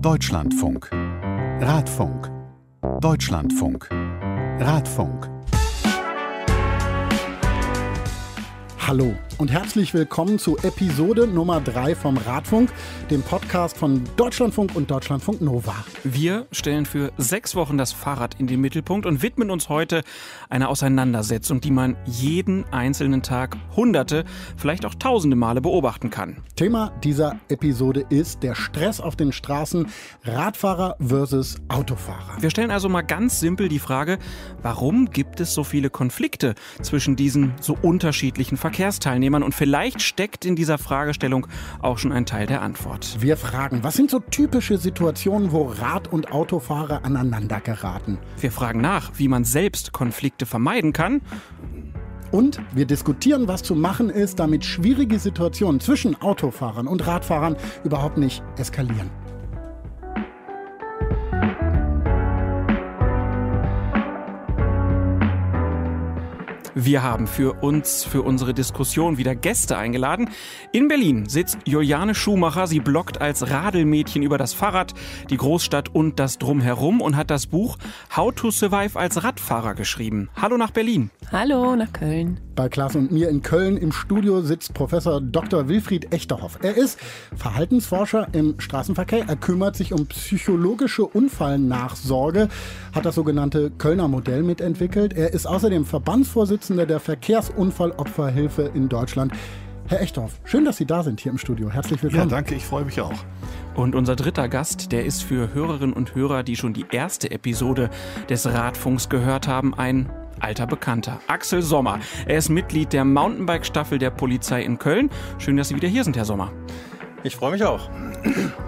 Deutschlandfunk. Radfunk. Deutschlandfunk. Radfunk. Hallo und herzlich willkommen zu Episode Nummer 3 vom Radfunk, dem Podcast von Deutschlandfunk und Deutschlandfunk Nova. Wir stellen für sechs Wochen das Fahrrad in den Mittelpunkt und widmen uns heute einer Auseinandersetzung, die man jeden einzelnen Tag hunderte, vielleicht auch tausende Male beobachten kann. Thema dieser Episode ist der Stress auf den Straßen Radfahrer versus Autofahrer. Wir stellen also mal ganz simpel die Frage, warum gibt es so viele Konflikte zwischen diesen so unterschiedlichen Verkehrsmitteln? Verkehrsteilnehmern und vielleicht steckt in dieser Fragestellung auch schon ein Teil der Antwort. Wir fragen, was sind so typische Situationen, wo Rad- und Autofahrer aneinander geraten? Wir fragen nach, wie man selbst Konflikte vermeiden kann. Und wir diskutieren, was zu machen ist, damit schwierige Situationen zwischen Autofahrern und Radfahrern überhaupt nicht eskalieren. Wir haben für uns, für unsere Diskussion wieder Gäste eingeladen. In Berlin sitzt Juliane Schumacher. Sie bloggt als Radelmädchen über das Fahrrad, die Großstadt und das Drumherum und hat das Buch How to Survive als Radfahrer geschrieben. Hallo nach Berlin. Hallo nach Köln. Bei Klaas und mir in Köln im Studio sitzt Professor Dr. Wilfried Echterhoff. Er ist Verhaltensforscher im Straßenverkehr. Er kümmert sich um psychologische Unfallnachsorge, hat das sogenannte Kölner Modell mitentwickelt. Er ist außerdem Verbandsvorsitzender Vorsitzender der Verkehrsunfallopferhilfe in Deutschland. Herr Echthoff, schön, dass Sie da sind hier im Studio. Herzlich willkommen. Ja, danke, ich freue mich auch. Und unser dritter Gast, der ist für Hörerinnen und Hörer, die schon die erste Episode des Radfunks gehört haben, ein alter Bekannter. Axel Sommer. Er ist Mitglied der Mountainbike-Staffel der Polizei in Köln. Schön, dass Sie wieder hier sind, Herr Sommer. Ich freue mich auch.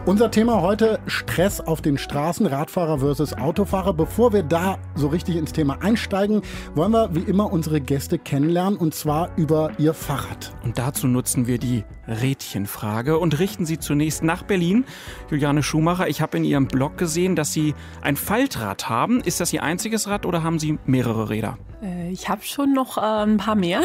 Unser Thema heute Stress auf den Straßen, Radfahrer versus Autofahrer. Bevor wir da so richtig ins Thema einsteigen, wollen wir wie immer unsere Gäste kennenlernen und zwar über ihr Fahrrad. Und dazu nutzen wir die Rädchenfrage und richten sie zunächst nach Berlin. Juliane Schumacher, ich habe in Ihrem Blog gesehen, dass Sie ein Faltrad haben. Ist das Ihr einziges Rad oder haben Sie mehrere Räder? Äh, ich habe schon noch äh, ein paar mehr,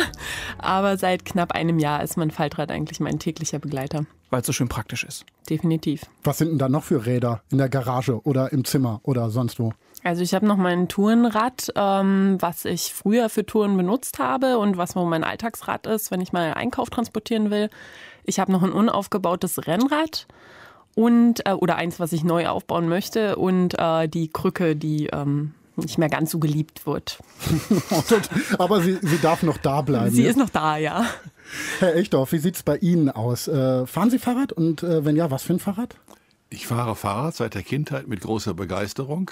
aber seit knapp einem Jahr ist mein Faltrad eigentlich mein täglicher Begleiter. Weil es so schön praktisch ist. Definitiv. Was sind denn da noch für Räder in der Garage oder im Zimmer oder sonst wo? Also ich habe noch mein Tourenrad, ähm, was ich früher für Touren benutzt habe und was mein Alltagsrad ist, wenn ich mal Einkauf transportieren will. Ich habe noch ein unaufgebautes Rennrad und äh, oder eins, was ich neu aufbauen möchte und äh, die Krücke, die ähm, nicht mehr ganz so geliebt wird. Aber sie, sie darf noch da bleiben. Sie ja? ist noch da, ja. Herr Echtdorf, wie sieht es bei Ihnen aus? Äh, fahren Sie Fahrrad und äh, wenn ja, was für ein Fahrrad? Ich fahre Fahrrad seit der Kindheit mit großer Begeisterung.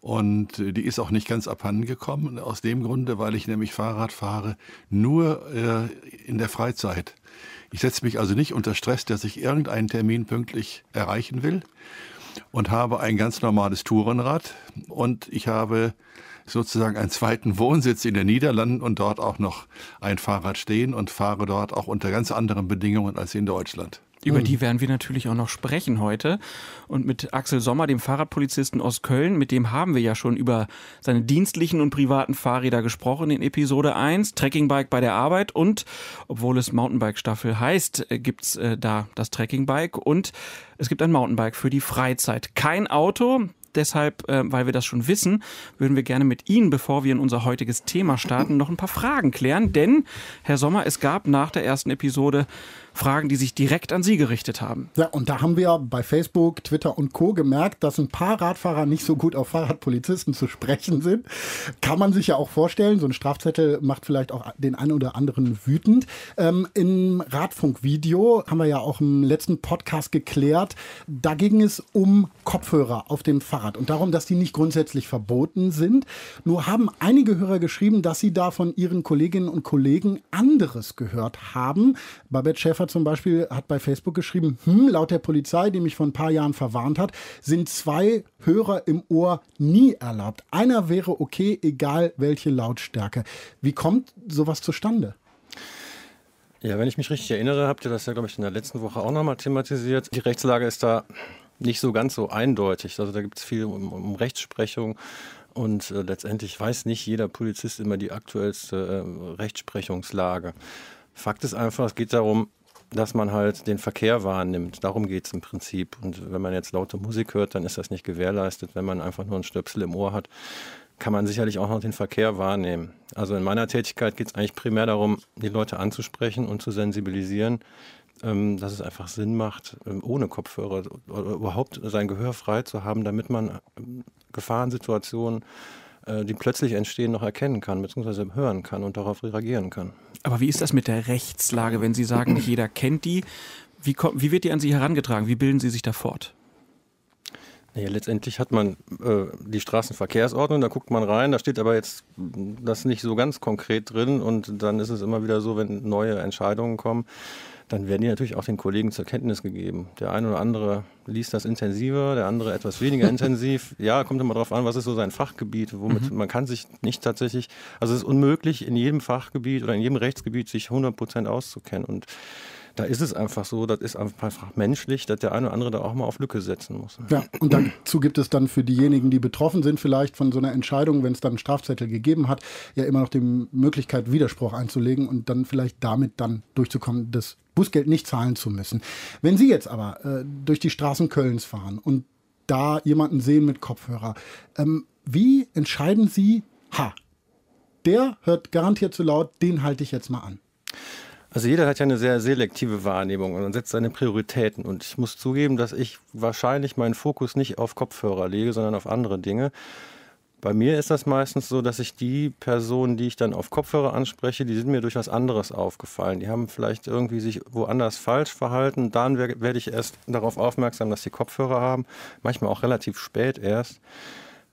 Und äh, die ist auch nicht ganz abhanden gekommen, aus dem Grunde, weil ich nämlich Fahrrad fahre nur äh, in der Freizeit. Ich setze mich also nicht unter Stress, dass ich irgendeinen Termin pünktlich erreichen will und habe ein ganz normales Tourenrad und ich habe sozusagen einen zweiten Wohnsitz in den Niederlanden und dort auch noch ein Fahrrad stehen und fahre dort auch unter ganz anderen Bedingungen als in Deutschland. Über die werden wir natürlich auch noch sprechen heute. Und mit Axel Sommer, dem Fahrradpolizisten aus Köln, mit dem haben wir ja schon über seine dienstlichen und privaten Fahrräder gesprochen in Episode 1, Trekkingbike bei der Arbeit und, obwohl es Mountainbike-Staffel heißt, äh, gibt's äh, da das Trekkingbike und es gibt ein Mountainbike für die Freizeit. Kein Auto, deshalb, äh, weil wir das schon wissen, würden wir gerne mit Ihnen, bevor wir in unser heutiges Thema starten, noch ein paar Fragen klären. Denn, Herr Sommer, es gab nach der ersten Episode Fragen, die sich direkt an Sie gerichtet haben. Ja, und da haben wir bei Facebook, Twitter und Co. gemerkt, dass ein paar Radfahrer nicht so gut auf Fahrradpolizisten zu sprechen sind. Kann man sich ja auch vorstellen. So ein Strafzettel macht vielleicht auch den einen oder anderen wütend. Ähm, Im Radfunkvideo haben wir ja auch im letzten Podcast geklärt. Da ging es um Kopfhörer auf dem Fahrrad und darum, dass die nicht grundsätzlich verboten sind. Nur haben einige Hörer geschrieben, dass sie da von ihren Kolleginnen und Kollegen anderes gehört haben. Babette Schäfer zum Beispiel hat bei Facebook geschrieben, hm, laut der Polizei, die mich vor ein paar Jahren verwarnt hat, sind zwei Hörer im Ohr nie erlaubt. Einer wäre okay, egal welche Lautstärke. Wie kommt sowas zustande? Ja, wenn ich mich richtig erinnere, habt ihr das ja, glaube ich, in der letzten Woche auch nochmal thematisiert. Die Rechtslage ist da nicht so ganz so eindeutig. Also da gibt es viel um, um Rechtsprechung. Und äh, letztendlich weiß nicht jeder Polizist immer die aktuellste äh, Rechtsprechungslage. Fakt ist einfach, es geht darum, dass man halt den Verkehr wahrnimmt. Darum geht es im Prinzip. Und wenn man jetzt laute Musik hört, dann ist das nicht gewährleistet. Wenn man einfach nur einen Stöpsel im Ohr hat, kann man sicherlich auch noch den Verkehr wahrnehmen. Also in meiner Tätigkeit geht es eigentlich primär darum, die Leute anzusprechen und zu sensibilisieren, ähm, dass es einfach Sinn macht, ähm, ohne Kopfhörer überhaupt sein Gehör frei zu haben, damit man ähm, Gefahrensituationen die plötzlich entstehen, noch erkennen kann, beziehungsweise hören kann und darauf reagieren kann. Aber wie ist das mit der Rechtslage, wenn Sie sagen, nicht jeder kennt die? Wie, kommt, wie wird die an Sie herangetragen? Wie bilden Sie sich da fort? Naja, letztendlich hat man äh, die Straßenverkehrsordnung, da guckt man rein, da steht aber jetzt das nicht so ganz konkret drin und dann ist es immer wieder so, wenn neue Entscheidungen kommen, dann werden die natürlich auch den Kollegen zur Kenntnis gegeben. Der eine oder andere liest das intensiver, der andere etwas weniger intensiv. Ja, kommt immer darauf an, was ist so sein Fachgebiet, womit mhm. man kann sich nicht tatsächlich, also es ist unmöglich, in jedem Fachgebiet oder in jedem Rechtsgebiet sich 100 Prozent auszukennen. Und da ist es einfach so, das ist einfach menschlich, dass der eine oder andere da auch mal auf Lücke setzen muss. Ja, und dazu gibt es dann für diejenigen, die betroffen sind, vielleicht von so einer Entscheidung, wenn es dann einen Strafzettel gegeben hat, ja immer noch die Möglichkeit, Widerspruch einzulegen und dann vielleicht damit dann durchzukommen, das Bußgeld nicht zahlen zu müssen. Wenn Sie jetzt aber äh, durch die Straßen Kölns fahren und da jemanden sehen mit Kopfhörer, ähm, wie entscheiden Sie, ha, der hört garantiert zu laut, den halte ich jetzt mal an? Also jeder hat ja eine sehr selektive Wahrnehmung und setzt seine Prioritäten. Und ich muss zugeben, dass ich wahrscheinlich meinen Fokus nicht auf Kopfhörer lege, sondern auf andere Dinge. Bei mir ist das meistens so, dass ich die Personen, die ich dann auf Kopfhörer anspreche, die sind mir durch was anderes aufgefallen. Die haben vielleicht irgendwie sich woanders falsch verhalten. Dann werde ich erst darauf aufmerksam, dass sie Kopfhörer haben. Manchmal auch relativ spät erst.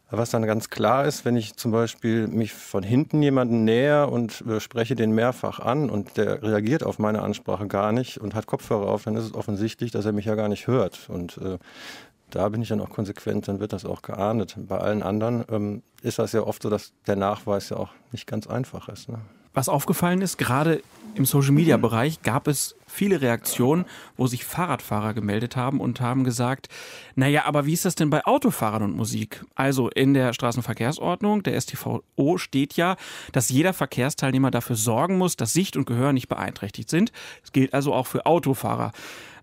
Was dann ganz klar ist, wenn ich zum Beispiel mich von hinten jemanden näher und äh, spreche den mehrfach an und der reagiert auf meine Ansprache gar nicht und hat Kopfhörer auf, dann ist es offensichtlich, dass er mich ja gar nicht hört. Und äh, da bin ich dann auch konsequent, dann wird das auch geahndet. Bei allen anderen ähm, ist das ja oft so, dass der Nachweis ja auch nicht ganz einfach ist. Ne? Was aufgefallen ist, gerade im Social-Media-Bereich gab es viele Reaktionen, wo sich Fahrradfahrer gemeldet haben und haben gesagt, naja, aber wie ist das denn bei Autofahrern und Musik? Also in der Straßenverkehrsordnung, der STVO, steht ja, dass jeder Verkehrsteilnehmer dafür sorgen muss, dass Sicht und Gehör nicht beeinträchtigt sind. Das gilt also auch für Autofahrer.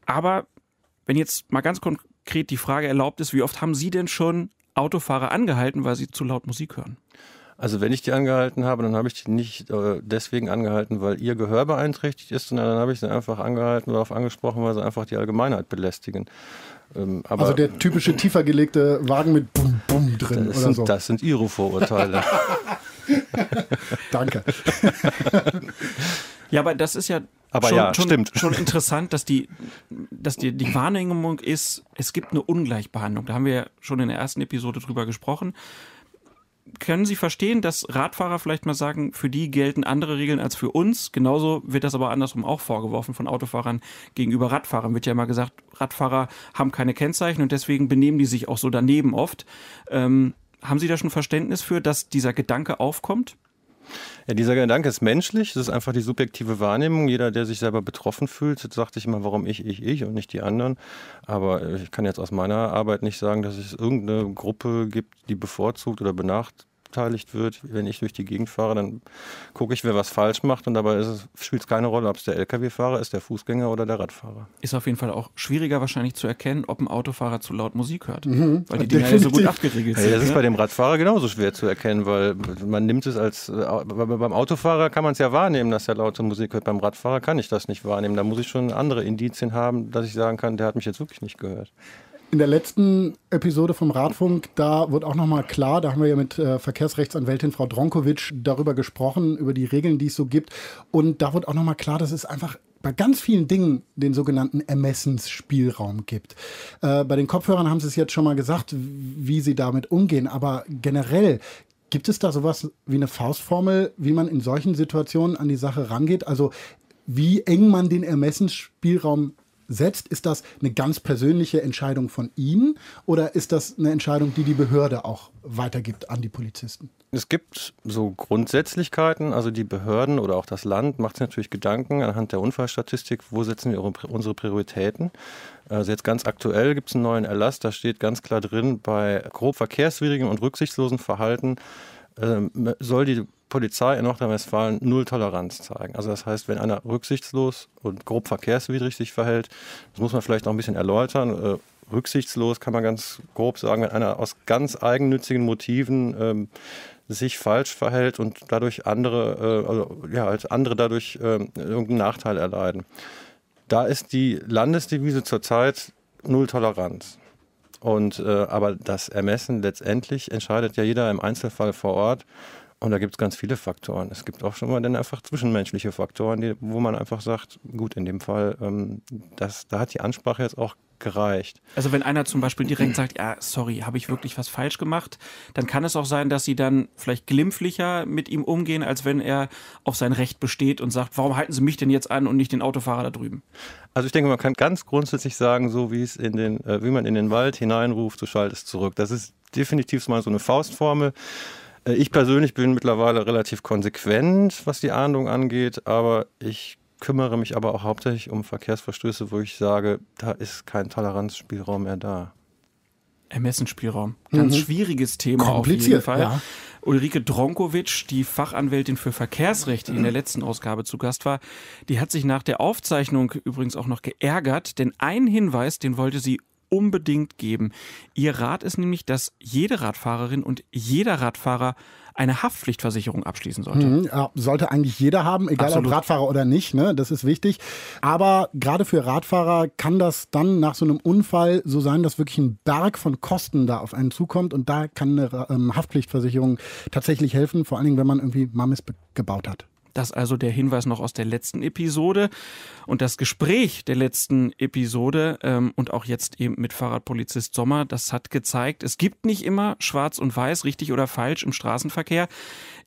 Aber wenn jetzt mal ganz konkret die Frage erlaubt ist, wie oft haben Sie denn schon Autofahrer angehalten, weil sie zu laut Musik hören? Also wenn ich die angehalten habe, dann habe ich die nicht äh, deswegen angehalten, weil ihr Gehör beeinträchtigt ist, sondern dann habe ich sie einfach angehalten oder darauf angesprochen, weil sie einfach die Allgemeinheit belästigen. Ähm, also der typische tiefer gelegte Wagen mit Bum Bum drin das oder sind, so. Das sind Ihre Vorurteile. Danke. Ja, aber das ist ja aber schon, ja, schon, stimmt. schon interessant, dass die, dass die, die Wahrnehmung ist, es gibt eine Ungleichbehandlung. Da haben wir ja schon in der ersten Episode drüber gesprochen können Sie verstehen, dass Radfahrer vielleicht mal sagen, für die gelten andere Regeln als für uns? Genauso wird das aber andersrum auch vorgeworfen von Autofahrern gegenüber Radfahrern. Wird ja immer gesagt, Radfahrer haben keine Kennzeichen und deswegen benehmen die sich auch so daneben oft. Ähm, haben Sie da schon Verständnis für, dass dieser Gedanke aufkommt? Ja, dieser Gedanke ist menschlich, das ist einfach die subjektive Wahrnehmung. Jeder, der sich selber betroffen fühlt, sagt sich immer, warum ich, ich, ich und nicht die anderen. Aber ich kann jetzt aus meiner Arbeit nicht sagen, dass es irgendeine Gruppe gibt, die bevorzugt oder benachteiligt benachteiligt wird. Wenn ich durch die Gegend fahre, dann gucke ich, wer was falsch macht und dabei spielt es keine Rolle, ob es der Lkw-Fahrer ist, der Fußgänger oder der Radfahrer. Ist auf jeden Fall auch schwieriger wahrscheinlich zu erkennen, ob ein Autofahrer zu laut Musik hört, mhm, weil die Dinger ja so gut abgeriegelt sind. Ja, das ist ne? bei dem Radfahrer genauso schwer zu erkennen, weil man nimmt es als, beim Autofahrer kann man es ja wahrnehmen, dass er laute Musik hört, beim Radfahrer kann ich das nicht wahrnehmen. Da muss ich schon andere Indizien haben, dass ich sagen kann, der hat mich jetzt wirklich nicht gehört. In der letzten Episode vom Radfunk, da wird auch nochmal klar, da haben wir ja mit äh, Verkehrsrechtsanwältin Frau Dronkovic darüber gesprochen, über die Regeln, die es so gibt. Und da wird auch nochmal klar, dass es einfach bei ganz vielen Dingen den sogenannten Ermessensspielraum gibt. Äh, bei den Kopfhörern haben Sie es jetzt schon mal gesagt, wie Sie damit umgehen. Aber generell gibt es da sowas wie eine Faustformel, wie man in solchen Situationen an die Sache rangeht? Also wie eng man den Ermessensspielraum setzt, ist das eine ganz persönliche Entscheidung von Ihnen oder ist das eine Entscheidung, die die Behörde auch weitergibt an die Polizisten? Es gibt so Grundsätzlichkeiten, also die Behörden oder auch das Land macht sich natürlich Gedanken anhand der Unfallstatistik, wo setzen wir unsere Prioritäten. Also jetzt ganz aktuell gibt es einen neuen Erlass, da steht ganz klar drin, bei grob verkehrswidrigem und rücksichtslosen Verhalten äh, soll die Polizei in Nordrhein-Westfalen null Toleranz zeigen. Also das heißt, wenn einer rücksichtslos und grob verkehrswidrig sich verhält, das muss man vielleicht noch ein bisschen erläutern. Äh, rücksichtslos kann man ganz grob sagen, wenn einer aus ganz eigennützigen Motiven ähm, sich falsch verhält und dadurch andere, äh, also, ja, als andere dadurch äh, irgendeinen Nachteil erleiden. Da ist die Landesdevise zurzeit Null Toleranz. Und, äh, aber das Ermessen letztendlich entscheidet ja jeder im Einzelfall vor Ort. Und da gibt es ganz viele Faktoren. Es gibt auch schon mal dann einfach zwischenmenschliche Faktoren, die, wo man einfach sagt, gut, in dem Fall, ähm, das, da hat die Ansprache jetzt auch gereicht. Also wenn einer zum Beispiel direkt sagt, ja, sorry, habe ich wirklich was falsch gemacht, dann kann es auch sein, dass sie dann vielleicht glimpflicher mit ihm umgehen, als wenn er auf sein Recht besteht und sagt, warum halten Sie mich denn jetzt an und nicht den Autofahrer da drüben? Also ich denke, man kann ganz grundsätzlich sagen, so wie es in den, äh, wie man in den Wald hineinruft, du schaltest zurück. Das ist definitiv mal so eine Faustformel. Äh, ich persönlich bin mittlerweile relativ konsequent, was die Ahndung angeht, aber ich kümmere mich aber auch hauptsächlich um Verkehrsverstöße, wo ich sage, da ist kein Toleranzspielraum mehr da. Ermessensspielraum. Ganz mhm. schwieriges Thema auf jeden Fall. Ja. Ulrike Dronkowitsch, die Fachanwältin für Verkehrsrecht, die in der letzten Ausgabe zu Gast war, die hat sich nach der Aufzeichnung übrigens auch noch geärgert, denn einen Hinweis, den wollte sie unbedingt geben. Ihr Rat ist nämlich, dass jede Radfahrerin und jeder Radfahrer eine Haftpflichtversicherung abschließen sollte. Mhm, ja, sollte eigentlich jeder haben, egal Absolut. ob Radfahrer oder nicht, ne? das ist wichtig. Aber gerade für Radfahrer kann das dann nach so einem Unfall so sein, dass wirklich ein Berg von Kosten da auf einen zukommt und da kann eine ähm, Haftpflichtversicherung tatsächlich helfen, vor allen Dingen, wenn man irgendwie Mammis gebaut hat. Das also der Hinweis noch aus der letzten Episode. Und das Gespräch der letzten Episode ähm, und auch jetzt eben mit Fahrradpolizist Sommer, das hat gezeigt, es gibt nicht immer schwarz und weiß, richtig oder falsch im Straßenverkehr.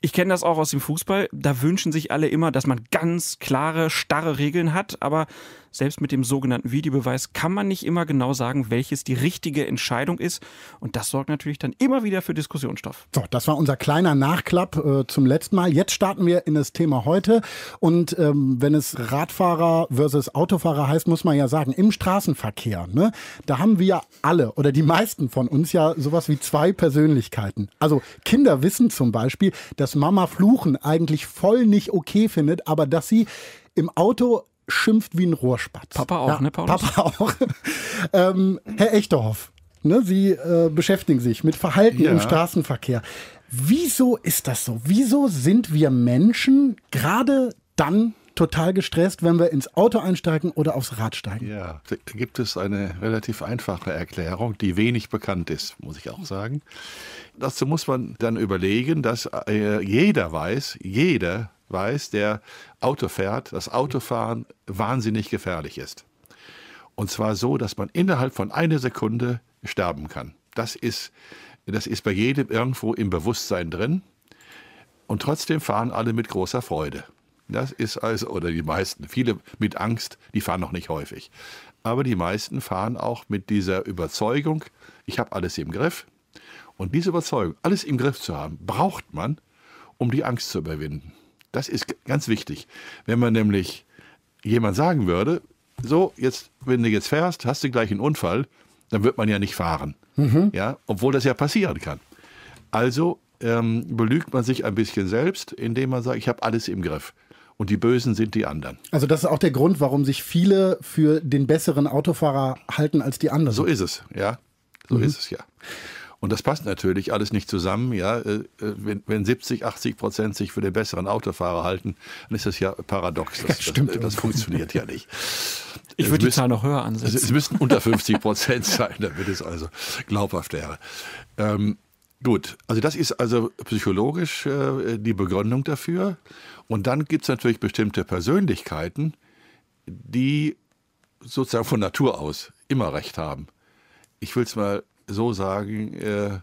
Ich kenne das auch aus dem Fußball. Da wünschen sich alle immer, dass man ganz klare, starre Regeln hat. Aber selbst mit dem sogenannten Videobeweis kann man nicht immer genau sagen, welches die richtige Entscheidung ist. Und das sorgt natürlich dann immer wieder für Diskussionsstoff. So, das war unser kleiner Nachklapp äh, zum letzten Mal. Jetzt starten wir in das Thema heute. Und ähm, wenn es Radfahrer versus Autofahrer heißt, muss man ja sagen, im Straßenverkehr, ne, da haben wir alle oder die meisten von uns ja sowas wie zwei Persönlichkeiten. Also Kinder wissen zum Beispiel, dass Mama Fluchen eigentlich voll nicht okay findet, aber dass sie im Auto schimpft wie ein Rohrspatz. Papa auch, ja, ne, Paulus? Papa auch. ähm, Herr Echterhoff, ne, Sie äh, beschäftigen sich mit Verhalten ja. im Straßenverkehr. Wieso ist das so? Wieso sind wir Menschen gerade dann total gestresst, wenn wir ins Auto einsteigen oder aufs Rad steigen? Ja, da gibt es eine relativ einfache Erklärung, die wenig bekannt ist, muss ich auch sagen. Dazu muss man dann überlegen, dass äh, jeder weiß, jeder weiß, der Auto fährt, dass Autofahren wahnsinnig gefährlich ist. Und zwar so, dass man innerhalb von einer Sekunde sterben kann. Das ist, das ist bei jedem irgendwo im Bewusstsein drin. Und trotzdem fahren alle mit großer Freude. Das ist also, oder die meisten, viele mit Angst, die fahren noch nicht häufig. Aber die meisten fahren auch mit dieser Überzeugung, ich habe alles im Griff. Und diese Überzeugung, alles im Griff zu haben, braucht man, um die Angst zu überwinden. Das ist ganz wichtig. Wenn man nämlich jemand sagen würde, so, jetzt, wenn du jetzt fährst, hast du gleich einen Unfall, dann wird man ja nicht fahren. Mhm. Ja, obwohl das ja passieren kann. Also ähm, belügt man sich ein bisschen selbst, indem man sagt, ich habe alles im Griff. Und die Bösen sind die anderen. Also das ist auch der Grund, warum sich viele für den besseren Autofahrer halten als die anderen. So ist es, ja. So mhm. ist es ja. Und das passt natürlich alles nicht zusammen. Ja, äh, wenn, wenn 70, 80 Prozent sich für den besseren Autofahrer halten, dann ist das ja paradox. Das, das stimmt. Das, das funktioniert ja nicht. Ich würde die Zahl noch höher ansetzen. Es müssten unter 50 Prozent sein, damit es also glaubhaft wäre. Ähm, gut, also das ist also psychologisch äh, die Begründung dafür. Und dann gibt es natürlich bestimmte Persönlichkeiten, die sozusagen von Natur aus immer recht haben. Ich will es mal so sagen, äh,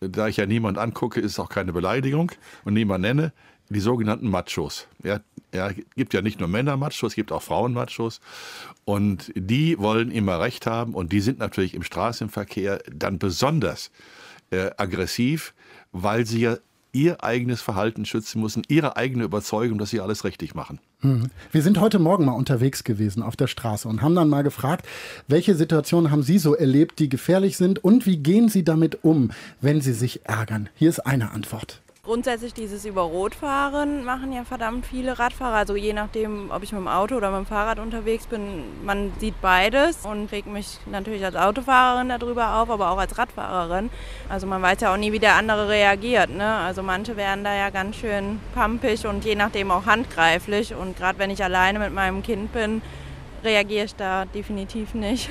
da ich ja niemand angucke, ist es auch keine Beleidigung und niemand nenne, die sogenannten Machos. Ja, ja, gibt ja nicht nur Männer-Machos, es gibt auch Frauen-Machos. Und die wollen immer Recht haben und die sind natürlich im Straßenverkehr dann besonders äh, aggressiv, weil sie ja ihr eigenes Verhalten schützen müssen, ihre eigene Überzeugung, dass sie alles richtig machen. Mhm. Wir sind heute Morgen mal unterwegs gewesen auf der Straße und haben dann mal gefragt, welche Situationen haben Sie so erlebt, die gefährlich sind und wie gehen Sie damit um, wenn Sie sich ärgern? Hier ist eine Antwort. Grundsätzlich dieses über Rotfahren machen ja verdammt viele Radfahrer. Also je nachdem, ob ich mit dem Auto oder mit dem Fahrrad unterwegs bin, man sieht beides und regt mich natürlich als Autofahrerin darüber auf, aber auch als Radfahrerin. Also man weiß ja auch nie, wie der andere reagiert. Ne? Also manche werden da ja ganz schön pampig und je nachdem auch handgreiflich. Und gerade wenn ich alleine mit meinem Kind bin, reagiere ich da definitiv nicht.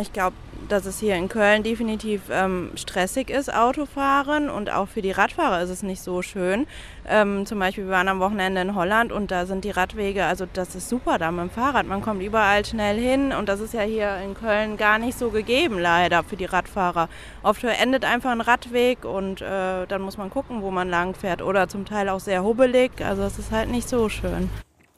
Ich glaube, dass es hier in Köln definitiv ähm, stressig ist, Autofahren und auch für die Radfahrer ist es nicht so schön. Ähm, zum Beispiel, wir waren am Wochenende in Holland und da sind die Radwege, also das ist super da mit dem Fahrrad. Man kommt überall schnell hin und das ist ja hier in Köln gar nicht so gegeben, leider für die Radfahrer. Oft endet einfach ein Radweg und äh, dann muss man gucken, wo man lang fährt oder zum Teil auch sehr hubbelig. Also es ist halt nicht so schön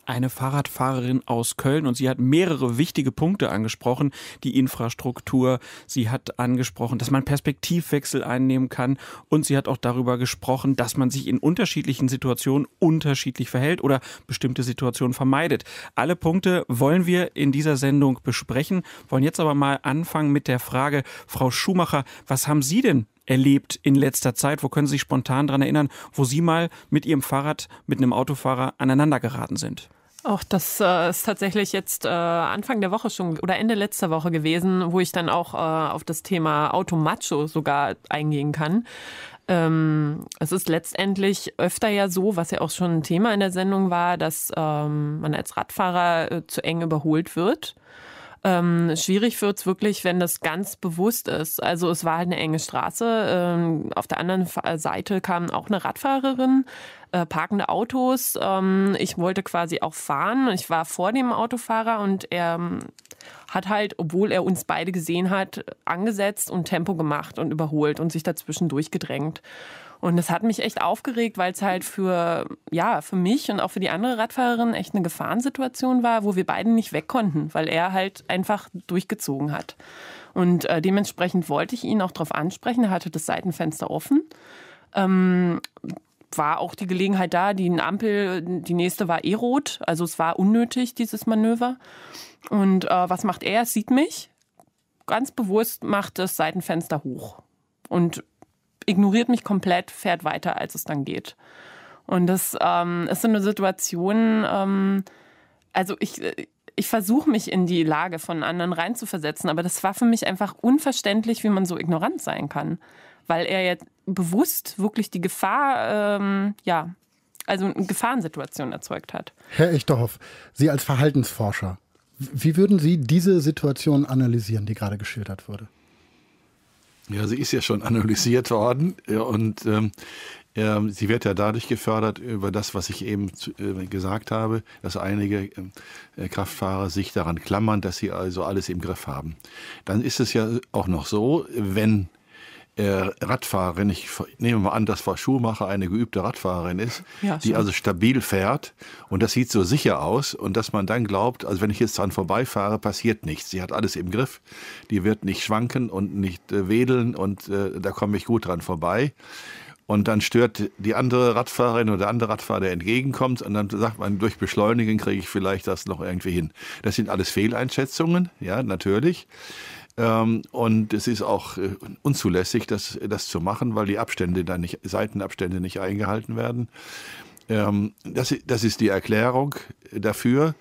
eine Fahrradfahrerin aus Köln und sie hat mehrere wichtige Punkte angesprochen. Die Infrastruktur, sie hat angesprochen, dass man Perspektivwechsel einnehmen kann und sie hat auch darüber gesprochen, dass man sich in unterschiedlichen Situationen unterschiedlich verhält oder bestimmte Situationen vermeidet. Alle Punkte wollen wir in dieser Sendung besprechen, wollen jetzt aber mal anfangen mit der Frage, Frau Schumacher, was haben Sie denn erlebt in letzter Zeit? Wo können Sie sich spontan daran erinnern, wo Sie mal mit Ihrem Fahrrad mit einem Autofahrer aneinander geraten sind? Auch das äh, ist tatsächlich jetzt äh, Anfang der Woche schon oder Ende letzter Woche gewesen, wo ich dann auch äh, auf das Thema Automacho sogar eingehen kann. Ähm, es ist letztendlich öfter ja so, was ja auch schon ein Thema in der Sendung war, dass ähm, man als Radfahrer äh, zu eng überholt wird. Ähm, schwierig wird's wirklich, wenn das ganz bewusst ist. Also es war halt eine enge Straße. Ähm, auf der anderen Seite kam auch eine Radfahrerin, äh, parkende Autos. Ähm, ich wollte quasi auch fahren. Ich war vor dem Autofahrer und er ähm, hat halt, obwohl er uns beide gesehen hat, angesetzt und Tempo gemacht und überholt und sich dazwischen durchgedrängt. Und das hat mich echt aufgeregt, weil es halt für, ja, für mich und auch für die andere Radfahrerin echt eine Gefahrensituation war, wo wir beide nicht weg konnten, weil er halt einfach durchgezogen hat. Und äh, dementsprechend wollte ich ihn auch darauf ansprechen. Er hatte das Seitenfenster offen. Ähm, war auch die Gelegenheit da, die Ampel, die nächste war eh rot, also es war unnötig, dieses Manöver. Und äh, was macht er? Er sieht mich, ganz bewusst macht das Seitenfenster hoch. Und ignoriert mich komplett, fährt weiter, als es dann geht. Und das ähm, ist so eine Situation, ähm, also ich, ich versuche mich in die Lage von anderen reinzuversetzen, aber das war für mich einfach unverständlich, wie man so ignorant sein kann. Weil er jetzt bewusst wirklich die Gefahr, ähm, ja, also eine Gefahrensituation erzeugt hat. Herr Echterhoff, Sie als Verhaltensforscher, wie würden Sie diese Situation analysieren, die gerade geschildert wurde? Ja, sie ist ja schon analysiert worden und ähm, äh, sie wird ja dadurch gefördert über das, was ich eben äh, gesagt habe, dass einige äh, Kraftfahrer sich daran klammern, dass sie also alles im Griff haben. Dann ist es ja auch noch so, wenn Radfahrerin, ich nehme mal an, dass Frau Schumacher eine geübte Radfahrerin ist, ja, die also stabil fährt und das sieht so sicher aus und dass man dann glaubt, also wenn ich jetzt dran vorbeifahre, passiert nichts. Sie hat alles im Griff, die wird nicht schwanken und nicht äh, wedeln und äh, da komme ich gut dran vorbei. Und dann stört die andere Radfahrerin oder der andere Radfahrer, der entgegenkommt, und dann sagt man, durch Beschleunigen kriege ich vielleicht das noch irgendwie hin. Das sind alles Fehleinschätzungen, ja, natürlich. Ähm, und es ist auch äh, unzulässig, das, das zu machen, weil die Abstände dann nicht, Seitenabstände nicht eingehalten werden. Ähm, das, das ist die Erklärung dafür,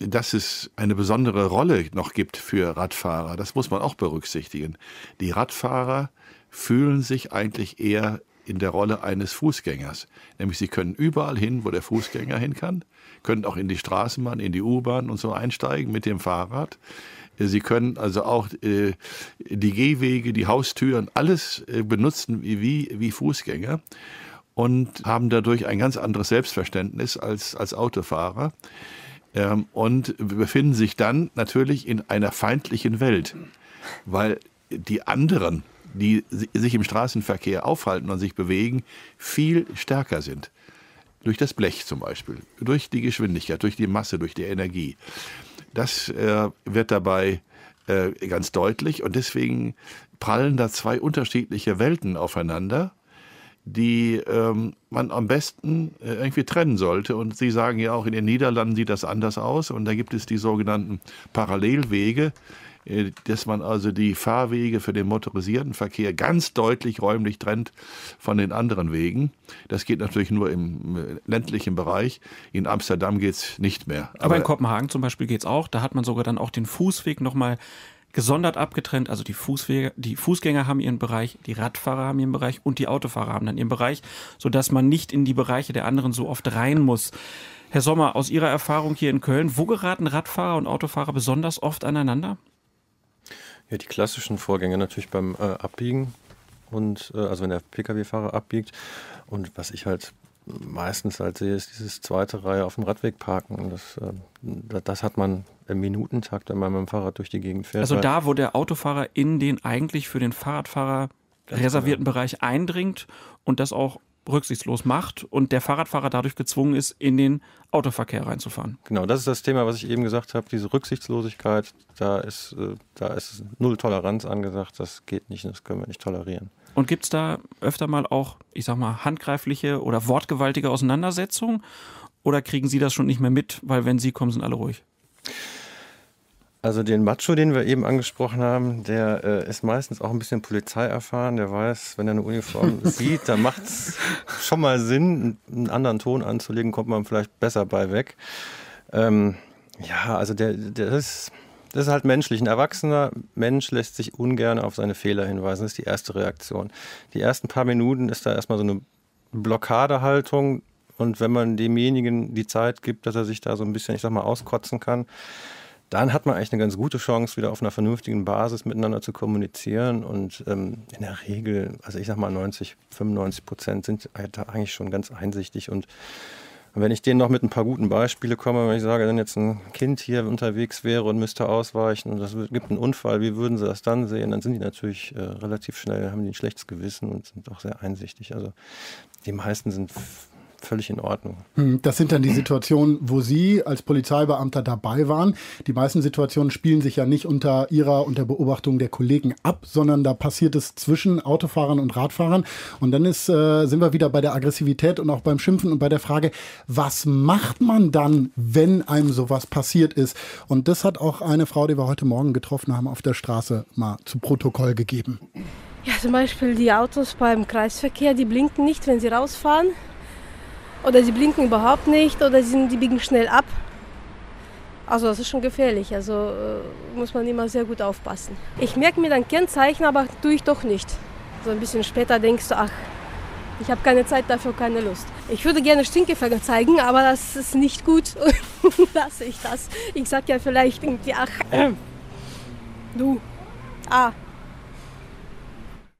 dass es eine besondere Rolle noch gibt für Radfahrer. Das muss man auch berücksichtigen. Die Radfahrer fühlen sich eigentlich eher in der Rolle eines Fußgängers. Nämlich sie können überall hin, wo der Fußgänger hin kann, können auch in die Straßenbahn, in die U-Bahn und so einsteigen mit dem Fahrrad. Sie können also auch äh, die Gehwege, die Haustüren, alles äh, benutzen wie, wie Fußgänger und haben dadurch ein ganz anderes Selbstverständnis als, als Autofahrer ähm, und befinden sich dann natürlich in einer feindlichen Welt, weil die anderen, die sich im Straßenverkehr aufhalten und sich bewegen, viel stärker sind. Durch das Blech zum Beispiel, durch die Geschwindigkeit, durch die Masse, durch die Energie. Das äh, wird dabei äh, ganz deutlich. Und deswegen prallen da zwei unterschiedliche Welten aufeinander, die ähm, man am besten äh, irgendwie trennen sollte. Und Sie sagen ja auch, in den Niederlanden sieht das anders aus. Und da gibt es die sogenannten Parallelwege, dass man also die Fahrwege für den motorisierten Verkehr ganz deutlich räumlich trennt von den anderen Wegen. Das geht natürlich nur im äh, ländlichen Bereich. In Amsterdam geht es nicht mehr. Aber, Aber in Kopenhagen zum Beispiel geht es auch. Da hat man sogar dann auch den Fußweg nochmal gesondert abgetrennt. Also die, Fußwege, die Fußgänger haben ihren Bereich, die Radfahrer haben ihren Bereich und die Autofahrer haben dann ihren Bereich, sodass man nicht in die Bereiche der anderen so oft rein muss. Herr Sommer, aus Ihrer Erfahrung hier in Köln, wo geraten Radfahrer und Autofahrer besonders oft aneinander? Ja, die klassischen Vorgänge natürlich beim äh, Abbiegen und äh, also wenn der Pkw-Fahrer abbiegt. Und was ich halt meistens halt sehe, ist dieses zweite Reihe auf dem Radweg parken. Das, äh, das hat man im Minutentakt, wenn man mit dem Fahrrad durch die Gegend fährt. Also da, wo der Autofahrer in den eigentlich für den Fahrradfahrer reservierten genau. Bereich eindringt und das auch rücksichtslos macht und der Fahrradfahrer dadurch gezwungen ist, in den Autoverkehr reinzufahren. Genau, das ist das Thema, was ich eben gesagt habe, diese Rücksichtslosigkeit, da ist, äh, da ist null Toleranz angesagt, das geht nicht, das können wir nicht tolerieren. Und gibt es da öfter mal auch, ich sag mal, handgreifliche oder wortgewaltige Auseinandersetzungen? Oder kriegen Sie das schon nicht mehr mit, weil wenn Sie kommen, sind alle ruhig? Also den Macho, den wir eben angesprochen haben, der äh, ist meistens auch ein bisschen polizeierfahren. Der weiß, wenn er eine Uniform sieht, dann macht es schon mal Sinn, einen anderen Ton anzulegen, kommt man vielleicht besser bei weg. Ähm, ja, also der, der ist, das ist halt menschlich. Ein erwachsener Mensch lässt sich ungern auf seine Fehler hinweisen. Das ist die erste Reaktion. Die ersten paar Minuten ist da erstmal so eine Blockadehaltung. Und wenn man demjenigen die Zeit gibt, dass er sich da so ein bisschen, ich sag mal, auskotzen kann, dann hat man eigentlich eine ganz gute Chance, wieder auf einer vernünftigen Basis miteinander zu kommunizieren. Und ähm, in der Regel, also ich sag mal 90, 95 Prozent sind da eigentlich schon ganz einsichtig. Und wenn ich denen noch mit ein paar guten Beispielen komme, wenn ich sage, wenn jetzt ein Kind hier unterwegs wäre und müsste ausweichen und es gibt einen Unfall, wie würden sie das dann sehen? Dann sind die natürlich äh, relativ schnell, haben die ein schlechtes Gewissen und sind auch sehr einsichtig. Also die meisten sind völlig in Ordnung. Hm, das sind dann die Situationen, wo Sie als Polizeibeamter dabei waren. Die meisten Situationen spielen sich ja nicht unter Ihrer und der Beobachtung der Kollegen ab, sondern da passiert es zwischen Autofahrern und Radfahrern. Und dann ist, äh, sind wir wieder bei der Aggressivität und auch beim Schimpfen und bei der Frage, was macht man dann, wenn einem sowas passiert ist? Und das hat auch eine Frau, die wir heute Morgen getroffen haben, auf der Straße mal zu Protokoll gegeben. Ja, zum Beispiel die Autos beim Kreisverkehr, die blinken nicht, wenn sie rausfahren. Oder sie blinken überhaupt nicht oder sie, die biegen schnell ab. Also das ist schon gefährlich, also äh, muss man immer sehr gut aufpassen. Ich merke mir dann Kennzeichen, aber tue ich doch nicht. So ein bisschen später denkst du, ach, ich habe keine Zeit dafür, keine Lust. Ich würde gerne Stinkefänger zeigen, aber das ist nicht gut. Lasse ich das. Ich sag ja vielleicht irgendwie, ach, du, ah,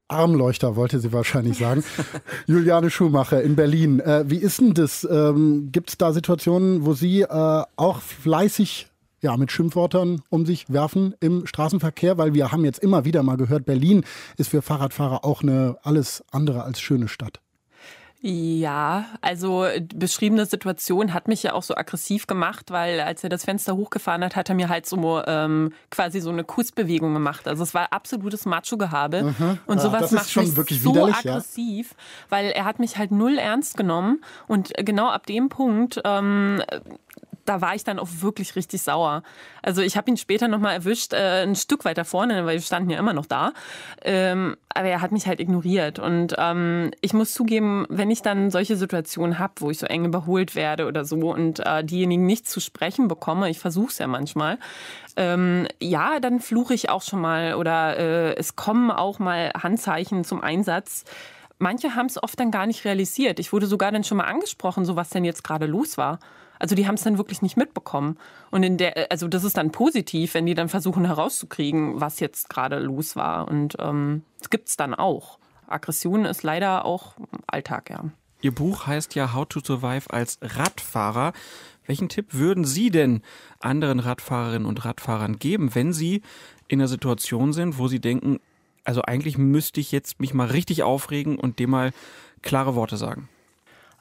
Armleuchter, wollte sie wahrscheinlich sagen. Juliane Schumacher in Berlin. Äh, wie ist denn das? Ähm, Gibt es da Situationen, wo Sie äh, auch fleißig ja, mit Schimpfwörtern um sich werfen im Straßenverkehr? Weil wir haben jetzt immer wieder mal gehört, Berlin ist für Fahrradfahrer auch eine alles andere als schöne Stadt. Ja, also beschriebene Situation hat mich ja auch so aggressiv gemacht, weil als er das Fenster hochgefahren hat, hat er mir halt so ähm, quasi so eine Kussbewegung gemacht. Also es war absolutes Macho-Gehabe. Mhm. Und sowas ja, macht mich so aggressiv, ja? weil er hat mich halt null ernst genommen. Und genau ab dem Punkt ähm, da war ich dann auch wirklich richtig sauer. Also ich habe ihn später nochmal erwischt, äh, ein Stück weiter vorne, weil wir standen ja immer noch da. Ähm, aber er hat mich halt ignoriert. Und ähm, ich muss zugeben, wenn ich dann solche Situationen habe, wo ich so eng überholt werde oder so und äh, diejenigen nicht zu sprechen bekomme, ich versuche es ja manchmal, ähm, ja, dann fluche ich auch schon mal oder äh, es kommen auch mal Handzeichen zum Einsatz. Manche haben es oft dann gar nicht realisiert. Ich wurde sogar dann schon mal angesprochen, so was denn jetzt gerade los war. Also die haben es dann wirklich nicht mitbekommen. Und in der, also das ist dann positiv, wenn die dann versuchen herauszukriegen, was jetzt gerade los war. Und ähm, das gibt es dann auch. Aggression ist leider auch Alltag, ja. Ihr Buch heißt ja How to Survive als Radfahrer. Welchen Tipp würden Sie denn anderen Radfahrerinnen und Radfahrern geben, wenn sie in einer Situation sind, wo sie denken, also eigentlich müsste ich jetzt mich mal richtig aufregen und dem mal klare Worte sagen?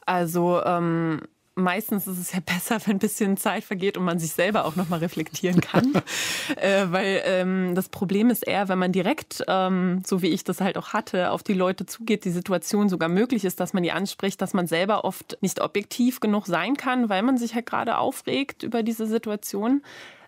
Also ähm, meistens ist es ja besser, wenn ein bisschen Zeit vergeht und man sich selber auch nochmal reflektieren kann. äh, weil ähm, das Problem ist eher, wenn man direkt, ähm, so wie ich das halt auch hatte, auf die Leute zugeht, die Situation sogar möglich ist, dass man die anspricht, dass man selber oft nicht objektiv genug sein kann, weil man sich halt gerade aufregt über diese Situation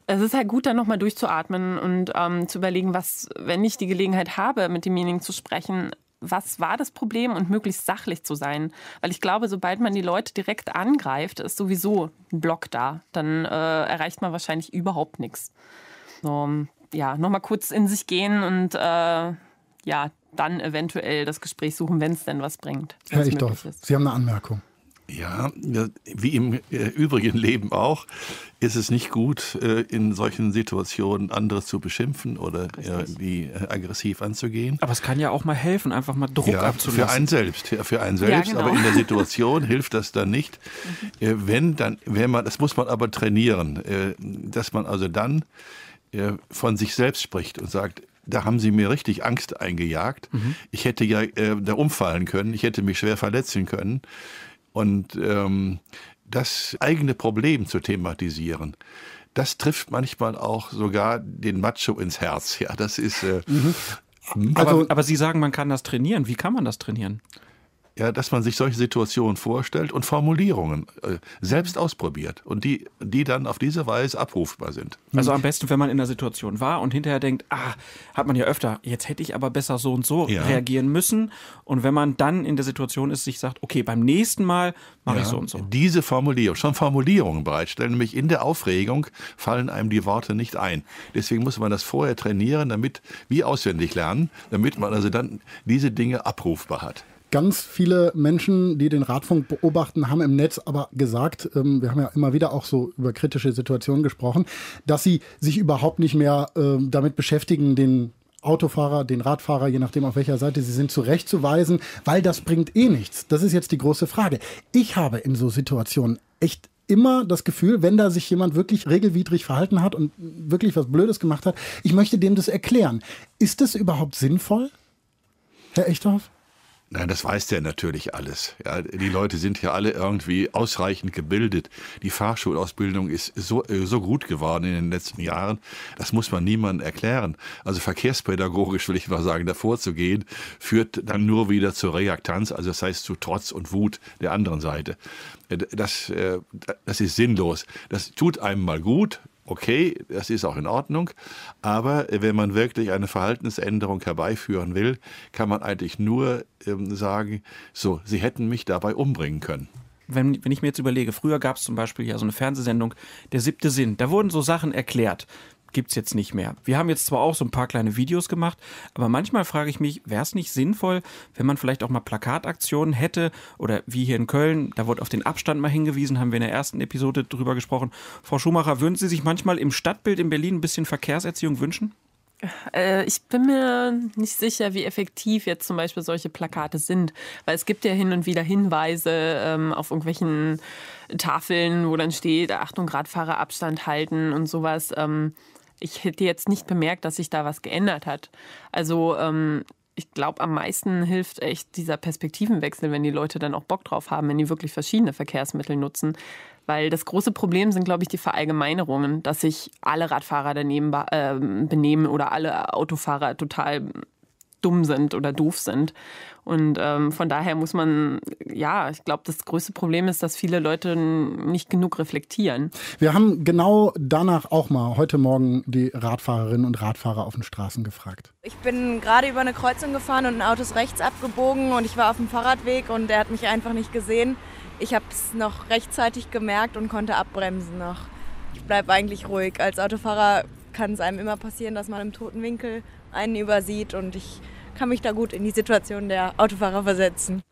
Es ist halt gut, dann nochmal durchzuatmen und ähm, zu überlegen, was, wenn ich die Gelegenheit habe, mit demjenigen zu sprechen, was war das Problem und möglichst sachlich zu sein. Weil ich glaube, sobald man die Leute direkt angreift, ist sowieso ein Block da. Dann äh, erreicht man wahrscheinlich überhaupt nichts. So, ja, nochmal kurz in sich gehen und äh, ja, dann eventuell das Gespräch suchen, wenn es denn was bringt. Herr Ichtdorf, Sie haben eine Anmerkung. Ja, wie im äh, übrigen Leben auch, ist es nicht gut, äh, in solchen Situationen andere zu beschimpfen oder irgendwie äh, aggressiv anzugehen. Aber es kann ja auch mal helfen, einfach mal Druck ja, abzulassen. Für einen selbst, ja, für einen selbst. Ja, genau. Aber in der Situation hilft das dann nicht. Wenn dann, wenn man, das muss man aber trainieren, dass man also dann von sich selbst spricht und sagt, da haben sie mir richtig Angst eingejagt. Mhm. Ich hätte ja äh, da umfallen können, ich hätte mich schwer verletzen können. Und ähm, das eigene Problem zu thematisieren, das trifft manchmal auch sogar den Macho ins Herz. Ja, das ist. Äh, mhm. aber, also, aber Sie sagen, man kann das trainieren. Wie kann man das trainieren? Ja, dass man sich solche Situationen vorstellt und Formulierungen äh, selbst ausprobiert und die, die dann auf diese Weise abrufbar sind. Also am besten, wenn man in der Situation war und hinterher denkt, ah, hat man ja öfter, jetzt hätte ich aber besser so und so ja. reagieren müssen. Und wenn man dann in der Situation ist, sich sagt, okay, beim nächsten Mal mache ja, ich so und so. Diese Formulierung, schon Formulierungen bereitstellen, nämlich in der Aufregung fallen einem die Worte nicht ein. Deswegen muss man das vorher trainieren, damit, wie auswendig lernen, damit man also dann diese Dinge abrufbar hat. Ganz viele Menschen, die den Radfunk beobachten, haben im Netz aber gesagt, ähm, wir haben ja immer wieder auch so über kritische Situationen gesprochen, dass sie sich überhaupt nicht mehr äh, damit beschäftigen, den Autofahrer, den Radfahrer, je nachdem auf welcher Seite sie sind, zurechtzuweisen, weil das bringt eh nichts. Das ist jetzt die große Frage. Ich habe in so Situationen echt immer das Gefühl, wenn da sich jemand wirklich regelwidrig verhalten hat und wirklich was Blödes gemacht hat, ich möchte dem das erklären. Ist das überhaupt sinnvoll, Herr Echthoff? Nein, das weiß der natürlich alles. Ja, die Leute sind ja alle irgendwie ausreichend gebildet. Die Fahrschulausbildung ist so, äh, so gut geworden in den letzten Jahren. Das muss man niemandem erklären. Also verkehrspädagogisch will ich mal sagen, davor zu gehen, führt dann nur wieder zur Reaktanz, also das heißt zu Trotz und Wut der anderen Seite. Äh, das, äh, das ist sinnlos. Das tut einem mal gut, okay, das ist auch in Ordnung, aber wenn man wirklich eine Verhaltensänderung herbeiführen will, kann man eigentlich nur ähm, sagen, so, Sie hätten mich dabei umbringen können. Wenn, wenn ich mir jetzt überlege, früher gab es zum Beispiel ja so eine Fernsehsendung, Der siebte Sinn, da wurden so Sachen erklärt gibt es jetzt nicht mehr. Wir haben jetzt zwar auch so ein paar kleine Videos gemacht, aber manchmal frage ich mich, wäre es nicht sinnvoll, wenn man vielleicht auch mal Plakataktionen hätte oder wie hier in Köln, da wurde auf den Abstand mal hingewiesen, haben wir in der ersten Episode drüber gesprochen. Frau Schumacher, würden Sie sich manchmal im Stadtbild in Berlin ein bisschen Verkehrserziehung wünschen? Äh, ich bin mir nicht sicher, wie effektiv jetzt zum Beispiel solche Plakate sind, weil es gibt ja hin und wieder Hinweise ähm, auf irgendwelchen Tafeln, wo dann steht, Achtung, Radfahrer Abstand halten und sowas. Ähm, ich hätte jetzt nicht bemerkt, dass sich da was geändert hat. Also ähm, ich glaube, am meisten hilft echt dieser Perspektivenwechsel, wenn die Leute dann auch Bock drauf haben, wenn die wirklich verschiedene Verkehrsmittel nutzen. Weil das große Problem sind, glaube ich, die Verallgemeinerungen, dass sich alle Radfahrer daneben äh, benehmen oder alle Autofahrer total dumm sind oder doof sind. Und ähm, von daher muss man, ja, ich glaube, das größte Problem ist, dass viele Leute nicht genug reflektieren. Wir haben genau danach auch mal heute Morgen die Radfahrerinnen und Radfahrer auf den Straßen gefragt. Ich bin gerade über eine Kreuzung gefahren und ein Auto ist rechts abgebogen und ich war auf dem Fahrradweg und der hat mich einfach nicht gesehen. Ich habe es noch rechtzeitig gemerkt und konnte abbremsen noch. Ich bleibe eigentlich ruhig. Als Autofahrer kann es einem immer passieren, dass man im toten Winkel einen übersieht und ich kann mich da gut in die Situation der Autofahrer versetzen.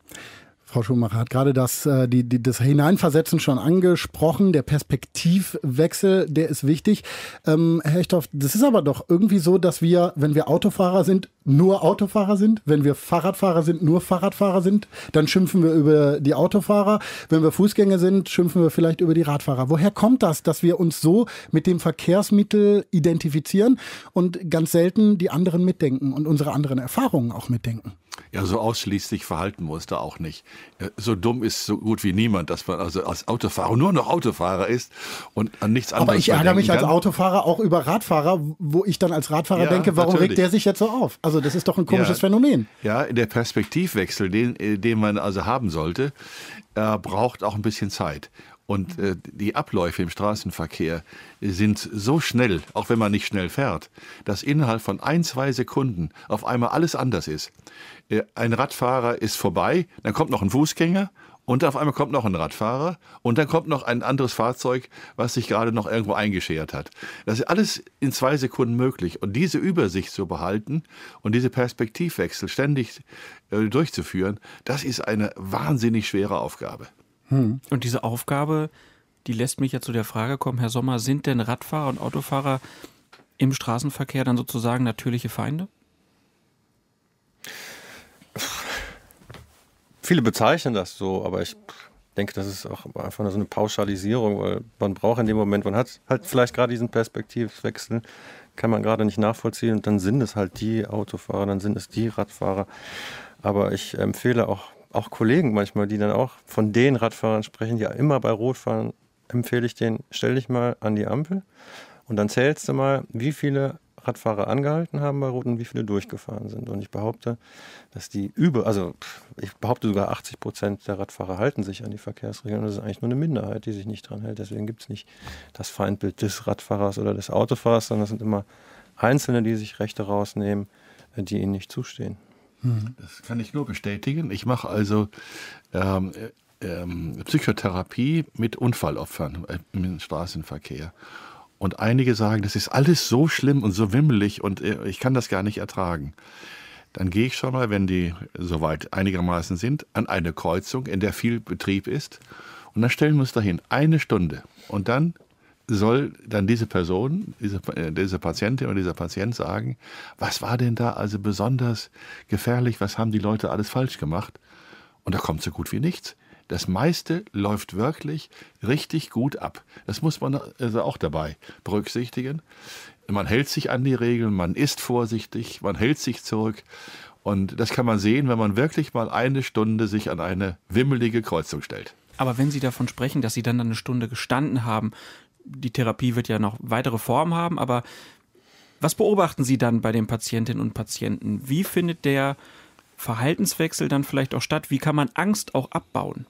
Frau Schumacher hat gerade das, äh, die, die, das Hineinversetzen schon angesprochen. Der Perspektivwechsel, der ist wichtig. Ähm, Herr Echthoff, das ist aber doch irgendwie so, dass wir, wenn wir Autofahrer sind, nur Autofahrer sind. Wenn wir Fahrradfahrer sind, nur Fahrradfahrer sind. Dann schimpfen wir über die Autofahrer. Wenn wir Fußgänger sind, schimpfen wir vielleicht über die Radfahrer. Woher kommt das, dass wir uns so mit dem Verkehrsmittel identifizieren und ganz selten die anderen mitdenken und unsere anderen Erfahrungen auch mitdenken? Ja, so ausschließlich verhalten muss da auch nicht. So dumm ist so gut wie niemand, dass man also als Autofahrer nur noch Autofahrer ist und an nichts anderes Aber ich ärgere mich als Autofahrer auch über Radfahrer, wo ich dann als Radfahrer ja, denke, warum natürlich. regt der sich jetzt so auf? Also das ist doch ein komisches ja, Phänomen. Ja, der Perspektivwechsel, den, den man also haben sollte, äh, braucht auch ein bisschen Zeit. Und äh, die Abläufe im Straßenverkehr sind so schnell, auch wenn man nicht schnell fährt, dass innerhalb von ein, zwei Sekunden auf einmal alles anders ist. Äh, ein Radfahrer ist vorbei, dann kommt noch ein Fußgänger und auf einmal kommt noch ein Radfahrer und dann kommt noch ein anderes Fahrzeug, was sich gerade noch irgendwo eingeschert hat. Das ist alles in zwei Sekunden möglich. Und diese Übersicht zu behalten und diese Perspektivwechsel ständig äh, durchzuführen, das ist eine wahnsinnig schwere Aufgabe. Hm. Und diese Aufgabe, die lässt mich ja zu der Frage kommen, Herr Sommer, sind denn Radfahrer und Autofahrer im Straßenverkehr dann sozusagen natürliche Feinde? Viele bezeichnen das so, aber ich denke, das ist auch einfach nur so eine Pauschalisierung, weil man braucht in dem Moment, man hat halt vielleicht gerade diesen Perspektivwechsel, kann man gerade nicht nachvollziehen und dann sind es halt die Autofahrer, dann sind es die Radfahrer. Aber ich empfehle auch, auch Kollegen manchmal, die dann auch von den Radfahrern sprechen, die ja immer bei Rot fahren, empfehle ich denen, stell dich mal an die Ampel und dann zählst du mal, wie viele Radfahrer angehalten haben bei Rot und wie viele durchgefahren sind. Und ich behaupte, dass die über, also ich behaupte sogar 80 Prozent der Radfahrer halten sich an die Verkehrsregeln. Und das ist eigentlich nur eine Minderheit, die sich nicht dran hält. Deswegen gibt es nicht das Feindbild des Radfahrers oder des Autofahrers, sondern es sind immer Einzelne, die sich Rechte rausnehmen, die ihnen nicht zustehen. Mhm. Das kann ich nur bestätigen. Ich mache also ähm, ähm, Psychotherapie mit Unfallopfern im Straßenverkehr. Und einige sagen, das ist alles so schlimm und so wimmelig und äh, ich kann das gar nicht ertragen. Dann gehe ich schon mal, wenn die soweit einigermaßen sind, an eine Kreuzung, in der viel Betrieb ist. Und dann stellen wir uns dahin, eine Stunde. Und dann soll dann diese Person, diese, äh, diese Patientin oder dieser Patient sagen, was war denn da also besonders gefährlich, was haben die Leute alles falsch gemacht? Und da kommt so gut wie nichts. Das meiste läuft wirklich richtig gut ab. Das muss man also auch dabei berücksichtigen. Man hält sich an die Regeln, man ist vorsichtig, man hält sich zurück. Und das kann man sehen, wenn man wirklich mal eine Stunde sich an eine wimmelige Kreuzung stellt. Aber wenn Sie davon sprechen, dass Sie dann eine Stunde gestanden haben, die Therapie wird ja noch weitere Formen haben, aber was beobachten Sie dann bei den Patientinnen und Patienten? Wie findet der Verhaltenswechsel dann vielleicht auch statt? Wie kann man Angst auch abbauen?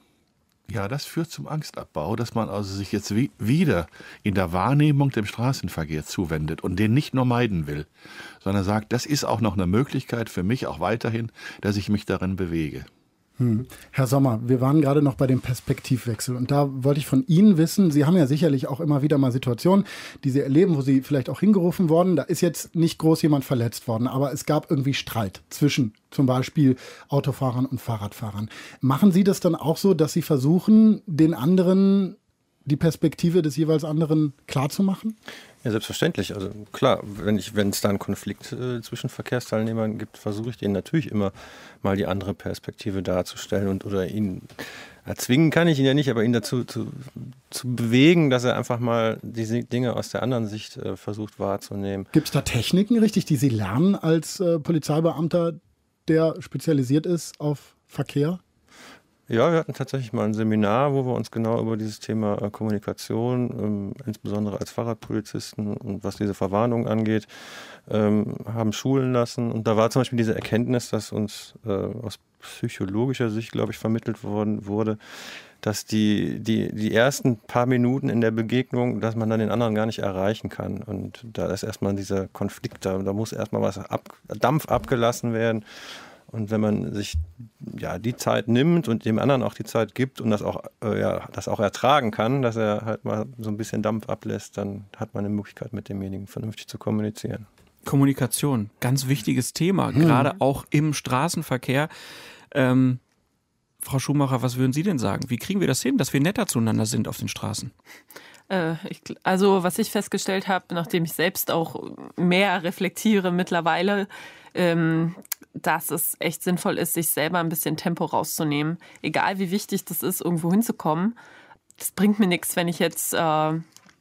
Ja, das führt zum Angstabbau, dass man also sich jetzt wie, wieder in der Wahrnehmung dem Straßenverkehr zuwendet und den nicht nur meiden will, sondern sagt, das ist auch noch eine Möglichkeit für mich auch weiterhin, dass ich mich darin bewege. Hm. Herr Sommer, wir waren gerade noch bei dem Perspektivwechsel und da wollte ich von Ihnen wissen, Sie haben ja sicherlich auch immer wieder mal Situationen, die Sie erleben, wo Sie vielleicht auch hingerufen worden. Da ist jetzt nicht groß jemand verletzt worden, aber es gab irgendwie Streit zwischen zum Beispiel Autofahrern und Fahrradfahrern. Machen Sie das dann auch so, dass Sie versuchen, den anderen die Perspektive des jeweils anderen klarzumachen? Ja, selbstverständlich. Also klar, wenn ich, wenn es da einen Konflikt äh, zwischen Verkehrsteilnehmern gibt, versuche ich denen natürlich immer mal die andere Perspektive darzustellen und oder ihn erzwingen kann ich ihn ja nicht, aber ihn dazu zu, zu bewegen, dass er einfach mal diese Dinge aus der anderen Sicht äh, versucht wahrzunehmen. Gibt es da Techniken richtig, die Sie lernen als äh, Polizeibeamter, der spezialisiert ist auf Verkehr? Ja, wir hatten tatsächlich mal ein Seminar, wo wir uns genau über dieses Thema äh, Kommunikation, ähm, insbesondere als Fahrradpolizisten und was diese Verwarnung angeht, ähm, haben schulen lassen. Und da war zum Beispiel diese Erkenntnis, dass uns äh, aus psychologischer Sicht, glaube ich, vermittelt worden wurde, dass die, die, die ersten paar Minuten in der Begegnung, dass man dann den anderen gar nicht erreichen kann. Und da ist erstmal dieser Konflikt da, da muss erstmal was ab, Dampf abgelassen werden. Und wenn man sich ja, die Zeit nimmt und dem anderen auch die Zeit gibt und das auch, äh, ja, das auch ertragen kann, dass er halt mal so ein bisschen Dampf ablässt, dann hat man eine Möglichkeit, mit demjenigen vernünftig zu kommunizieren. Kommunikation, ganz wichtiges Thema, hm. gerade auch im Straßenverkehr. Ähm, Frau Schumacher, was würden Sie denn sagen? Wie kriegen wir das hin, dass wir netter zueinander sind auf den Straßen? Äh, ich, also, was ich festgestellt habe, nachdem ich selbst auch mehr reflektiere mittlerweile, ähm, dass es echt sinnvoll ist, sich selber ein bisschen Tempo rauszunehmen. Egal wie wichtig das ist, irgendwo hinzukommen. Das bringt mir nichts, wenn ich jetzt äh,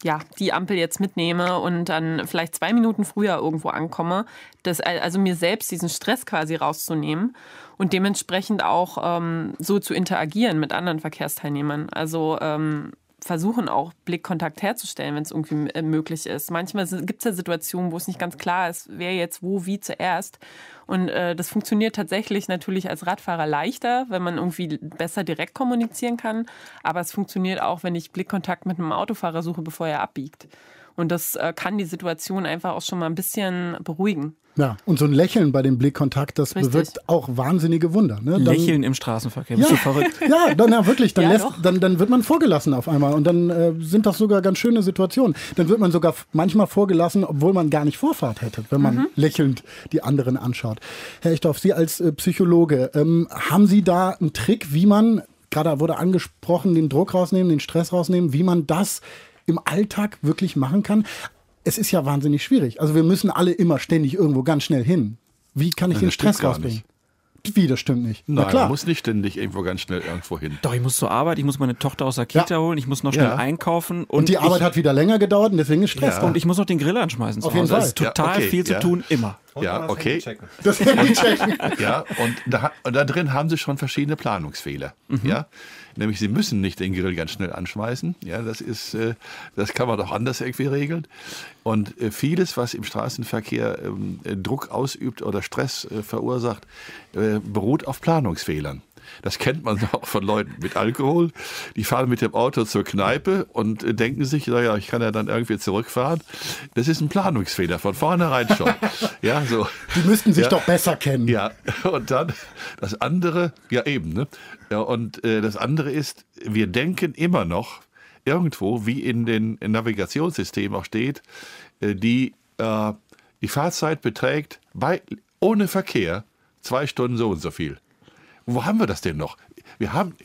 ja, die Ampel jetzt mitnehme und dann vielleicht zwei Minuten früher irgendwo ankomme. Das, also mir selbst diesen Stress quasi rauszunehmen und dementsprechend auch ähm, so zu interagieren mit anderen Verkehrsteilnehmern. Also ähm, versuchen auch Blickkontakt herzustellen, wenn es irgendwie äh, möglich ist. Manchmal gibt es ja Situationen, wo es nicht ganz klar ist, wer jetzt wo wie zuerst. Und äh, das funktioniert tatsächlich natürlich als Radfahrer leichter, wenn man irgendwie besser direkt kommunizieren kann. Aber es funktioniert auch, wenn ich Blickkontakt mit einem Autofahrer suche, bevor er abbiegt. Und das äh, kann die Situation einfach auch schon mal ein bisschen beruhigen. Ja, und so ein Lächeln bei dem Blickkontakt, das Richtig. bewirkt auch wahnsinnige Wunder. Ne? Dann, Lächeln im Straßenverkehr, bist ja, du verrückt? Ja, dann ja, wirklich, dann, ja, lässt, dann, dann wird man vorgelassen auf einmal und dann äh, sind das sogar ganz schöne Situationen. Dann wird man sogar manchmal vorgelassen, obwohl man gar nicht Vorfahrt hätte, wenn man mhm. lächelnd die anderen anschaut. Herr Echthoff, Sie als äh, Psychologe, ähm, haben Sie da einen Trick, wie man, gerade wurde angesprochen, den Druck rausnehmen, den Stress rausnehmen, wie man das im Alltag wirklich machen kann? es ist ja wahnsinnig schwierig. Also wir müssen alle immer ständig irgendwo ganz schnell hin. Wie kann ich Nein, den Stress rausbringen? Wie, das stimmt nicht. Nein, man muss nicht ständig irgendwo ganz schnell irgendwo hin. Doch, ich muss zur Arbeit, ich muss meine Tochter aus der Kita ja. holen, ich muss noch schnell ja. einkaufen. Und, und die Arbeit hat wieder länger gedauert und deswegen ist Stress. Ja. Und ich muss noch den Grill anschmeißen. Auf jeden Fall. Es ist total okay. viel zu tun, immer. Und ja, okay. Das Handy checken. ja, und da, und da drin haben sie schon verschiedene Planungsfehler. Mhm. Ja, nämlich sie müssen nicht den Grill ganz schnell anschmeißen. Ja, das ist, äh, das kann man doch anders irgendwie regeln. Und äh, vieles, was im Straßenverkehr ähm, Druck ausübt oder Stress äh, verursacht, beruht auf Planungsfehlern. Das kennt man auch von Leuten mit Alkohol. Die fahren mit dem Auto zur Kneipe und denken sich, naja, ich kann ja dann irgendwie zurückfahren. Das ist ein Planungsfehler von vornherein schon. ja, so. Die müssten sich ja, doch besser kennen. Ja, und dann das andere, ja eben, ne? Ja, und äh, das andere ist, wir denken immer noch irgendwo, wie in den Navigationssystemen auch steht, äh, die, äh, die Fahrzeit beträgt bei, ohne Verkehr zwei Stunden so und so viel. Wo haben wir das denn noch? Wir haben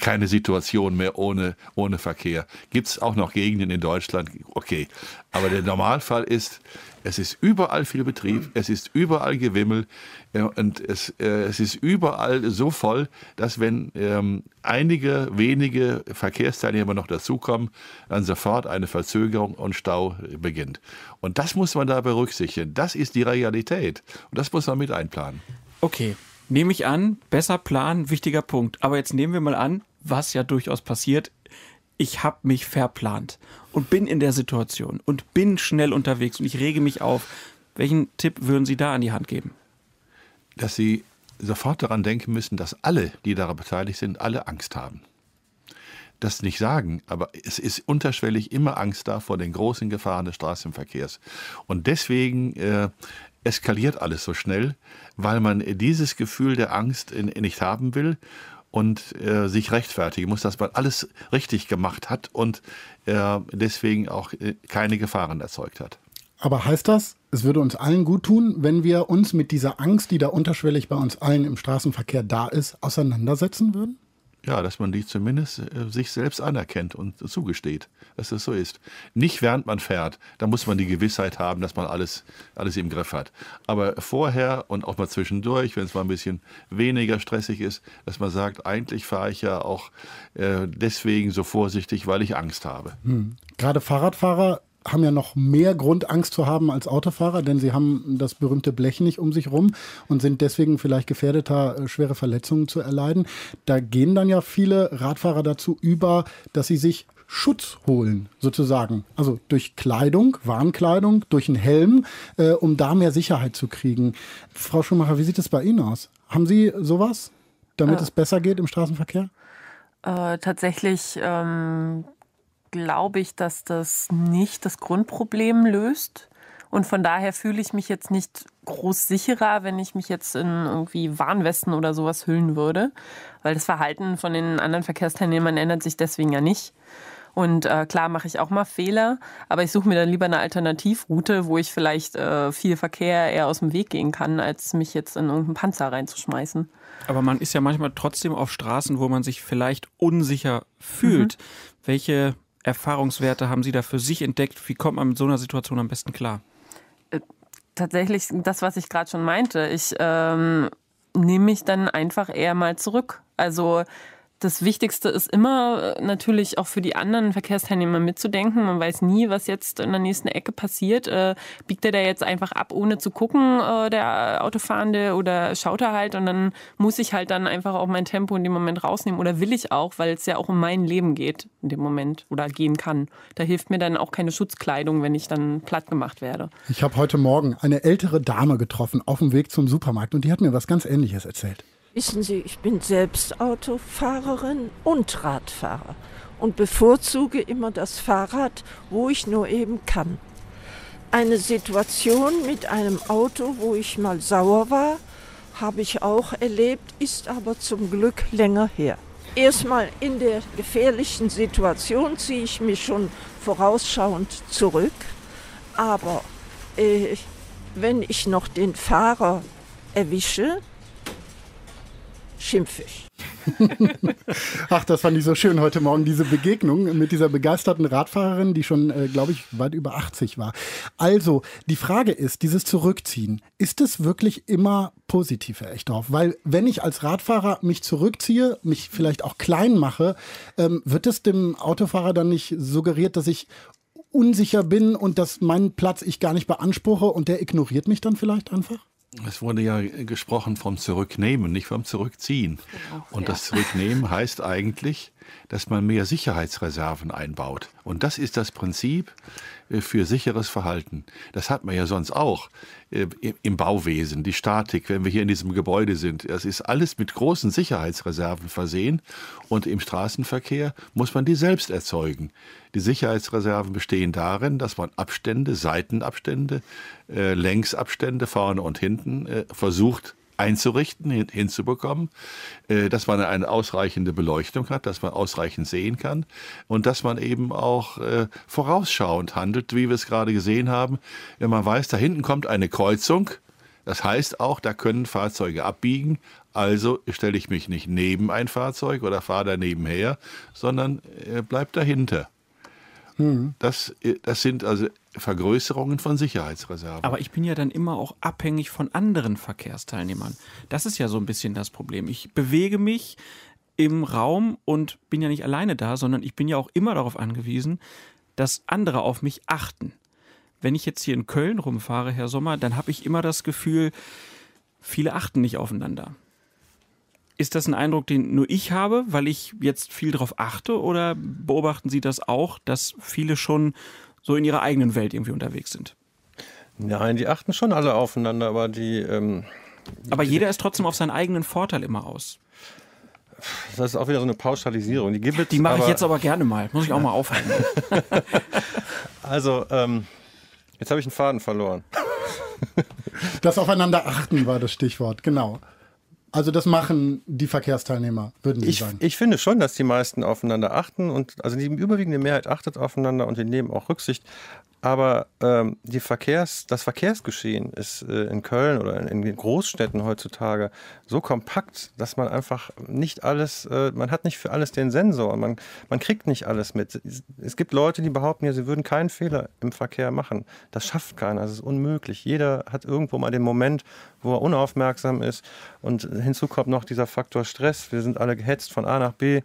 keine Situation mehr ohne, ohne Verkehr. Gibt es auch noch Gegenden in Deutschland? Okay. Aber der Normalfall ist, es ist überall viel Betrieb, es ist überall Gewimmel und es, äh, es ist überall so voll, dass wenn ähm, einige wenige Verkehrsteilnehmer noch dazukommen, dann sofort eine Verzögerung und Stau beginnt. Und das muss man da berücksichtigen. Das ist die Realität. Und das muss man mit einplanen. Okay, Nehme ich an, besser planen, wichtiger Punkt. Aber jetzt nehmen wir mal an, was ja durchaus passiert. Ich habe mich verplant und bin in der Situation und bin schnell unterwegs und ich rege mich auf. Welchen Tipp würden Sie da an die Hand geben? Dass Sie sofort daran denken müssen, dass alle, die daran beteiligt sind, alle Angst haben. Das nicht sagen, aber es ist unterschwellig immer Angst da vor den großen Gefahren des Straßenverkehrs. Und deswegen äh, eskaliert alles so schnell, weil man dieses Gefühl der Angst nicht haben will und äh, sich rechtfertigen muss, dass man alles richtig gemacht hat und äh, deswegen auch äh, keine Gefahren erzeugt hat. Aber heißt das, es würde uns allen gut tun, wenn wir uns mit dieser Angst, die da unterschwellig bei uns allen im Straßenverkehr da ist, auseinandersetzen würden? Ja, dass man die zumindest äh, sich selbst anerkennt und zugesteht, dass das so ist. Nicht während man fährt, da muss man die Gewissheit haben, dass man alles, alles im Griff hat. Aber vorher und auch mal zwischendurch, wenn es mal ein bisschen weniger stressig ist, dass man sagt, eigentlich fahre ich ja auch äh, deswegen so vorsichtig, weil ich Angst habe. Hm. Gerade Fahrradfahrer haben ja noch mehr Grund, Angst zu haben als Autofahrer, denn sie haben das berühmte Blech nicht um sich rum und sind deswegen vielleicht gefährdeter, äh, schwere Verletzungen zu erleiden. Da gehen dann ja viele Radfahrer dazu über, dass sie sich Schutz holen, sozusagen. Also durch Kleidung, Warnkleidung, durch einen Helm, äh, um da mehr Sicherheit zu kriegen. Frau Schumacher, wie sieht es bei Ihnen aus? Haben Sie sowas, damit äh, es besser geht im Straßenverkehr? Äh, tatsächlich ähm, glaube ich, dass das nicht das Grundproblem löst. Und von daher fühle ich mich jetzt nicht groß sicherer, wenn ich mich jetzt in irgendwie Warnwesten oder sowas hüllen würde. Weil das Verhalten von den anderen Verkehrsteilnehmern ändert sich deswegen ja nicht. Und äh, klar mache ich auch mal Fehler, aber ich suche mir dann lieber eine Alternativroute, wo ich vielleicht äh, viel Verkehr eher aus dem Weg gehen kann, als mich jetzt in irgendeinen Panzer reinzuschmeißen. Aber man ist ja manchmal trotzdem auf Straßen, wo man sich vielleicht unsicher fühlt. Mhm. Welche Erfahrungswerte haben Sie da für sich entdeckt? Wie kommt man mit so einer Situation am besten klar? Äh, tatsächlich das, was ich gerade schon meinte. Ich ähm, nehme mich dann einfach eher mal zurück. Also das Wichtigste ist immer äh, natürlich auch für die anderen Verkehrsteilnehmer mitzudenken. Man weiß nie, was jetzt in der nächsten Ecke passiert. Äh, biegt er da jetzt einfach ab, ohne zu gucken, äh, der Autofahrende, oder schaut er halt und dann muss ich halt dann einfach auch mein Tempo in dem Moment rausnehmen oder will ich auch, weil es ja auch um mein Leben geht in dem Moment oder gehen kann. Da hilft mir dann auch keine Schutzkleidung, wenn ich dann platt gemacht werde. Ich habe heute Morgen eine ältere Dame getroffen auf dem Weg zum Supermarkt und die hat mir was ganz Ähnliches erzählt. Wissen Sie, ich bin selbst Autofahrerin und Radfahrer und bevorzuge immer das Fahrrad, wo ich nur eben kann. Eine Situation mit einem Auto, wo ich mal sauer war, habe ich auch erlebt, ist aber zum Glück länger her. Erstmal in der gefährlichen Situation ziehe ich mich schon vorausschauend zurück, aber äh, wenn ich noch den Fahrer erwische, schimpfe ich. Ach, das fand ich so schön heute Morgen, diese Begegnung mit dieser begeisterten Radfahrerin, die schon, äh, glaube ich, weit über 80 war. Also, die Frage ist, dieses Zurückziehen, ist es wirklich immer positiv, Herr Echtdorf? Weil wenn ich als Radfahrer mich zurückziehe, mich vielleicht auch klein mache, ähm, wird es dem Autofahrer dann nicht suggeriert, dass ich unsicher bin und dass meinen Platz ich gar nicht beanspruche und der ignoriert mich dann vielleicht einfach? Es wurde ja gesprochen vom Zurücknehmen, nicht vom Zurückziehen. Genau, und ja. das Zurücknehmen heißt eigentlich, dass man mehr Sicherheitsreserven einbaut. Und das ist das Prinzip für sicheres Verhalten. Das hat man ja sonst auch äh, im Bauwesen, die Statik, wenn wir hier in diesem Gebäude sind. Das ist alles mit großen Sicherheitsreserven versehen. Und im Straßenverkehr muss man die selbst erzeugen. Die Sicherheitsreserven bestehen darin, dass man Abstände, Seitenabstände, äh, Längsabstände vorne und hinten äh, versucht einzurichten, hin, hinzubekommen, äh, dass man eine ausreichende Beleuchtung hat, dass man ausreichend sehen kann und dass man eben auch äh, vorausschauend handelt, wie wir es gerade gesehen haben. Wenn man weiß, da hinten kommt eine Kreuzung, das heißt auch, da können Fahrzeuge abbiegen. Also stelle ich mich nicht neben ein Fahrzeug oder fahre da nebenher, sondern äh, bleib dahinter. Mhm. Das, äh, das sind also Vergrößerungen von Sicherheitsreserven. Aber ich bin ja dann immer auch abhängig von anderen Verkehrsteilnehmern. Das ist ja so ein bisschen das Problem. Ich bewege mich im Raum und bin ja nicht alleine da, sondern ich bin ja auch immer darauf angewiesen, dass andere auf mich achten. Wenn ich jetzt hier in Köln rumfahre, Herr Sommer, dann habe ich immer das Gefühl, viele achten nicht aufeinander. Ist das ein Eindruck, den nur ich habe, weil ich jetzt viel darauf achte, oder beobachten Sie das auch, dass viele schon so in ihrer eigenen Welt irgendwie unterwegs sind? Nein, die achten schon alle aufeinander, aber die. Ähm, aber jeder ist trotzdem auf seinen eigenen Vorteil immer aus. Das ist auch wieder so eine Pauschalisierung. Die, die mache ich jetzt aber gerne mal. Muss ich auch mal aufhalten. also, ähm, jetzt habe ich einen Faden verloren. Das Aufeinander achten war das Stichwort, genau. Also das machen die Verkehrsteilnehmer, würden Sie ich, sagen? Ich finde schon, dass die meisten aufeinander achten und also die überwiegende Mehrheit achtet aufeinander und die nehmen auch Rücksicht. Aber ähm, die Verkehrs-, das Verkehrsgeschehen ist äh, in Köln oder in, in, Großstädten heutzutage so kompakt, dass man einfach nicht alles, äh, man hat nicht für alles den Sensor, man, man kriegt nicht alles mit. Es gibt Leute, die behaupten ja, sie würden keinen Fehler im Verkehr machen. Das schafft keiner, das ist unmöglich. Jeder hat irgendwo mal den Moment, wo er unaufmerksam ist. Und hinzu kommt noch dieser Faktor Stress. Wir sind alle gehetzt von A nach B.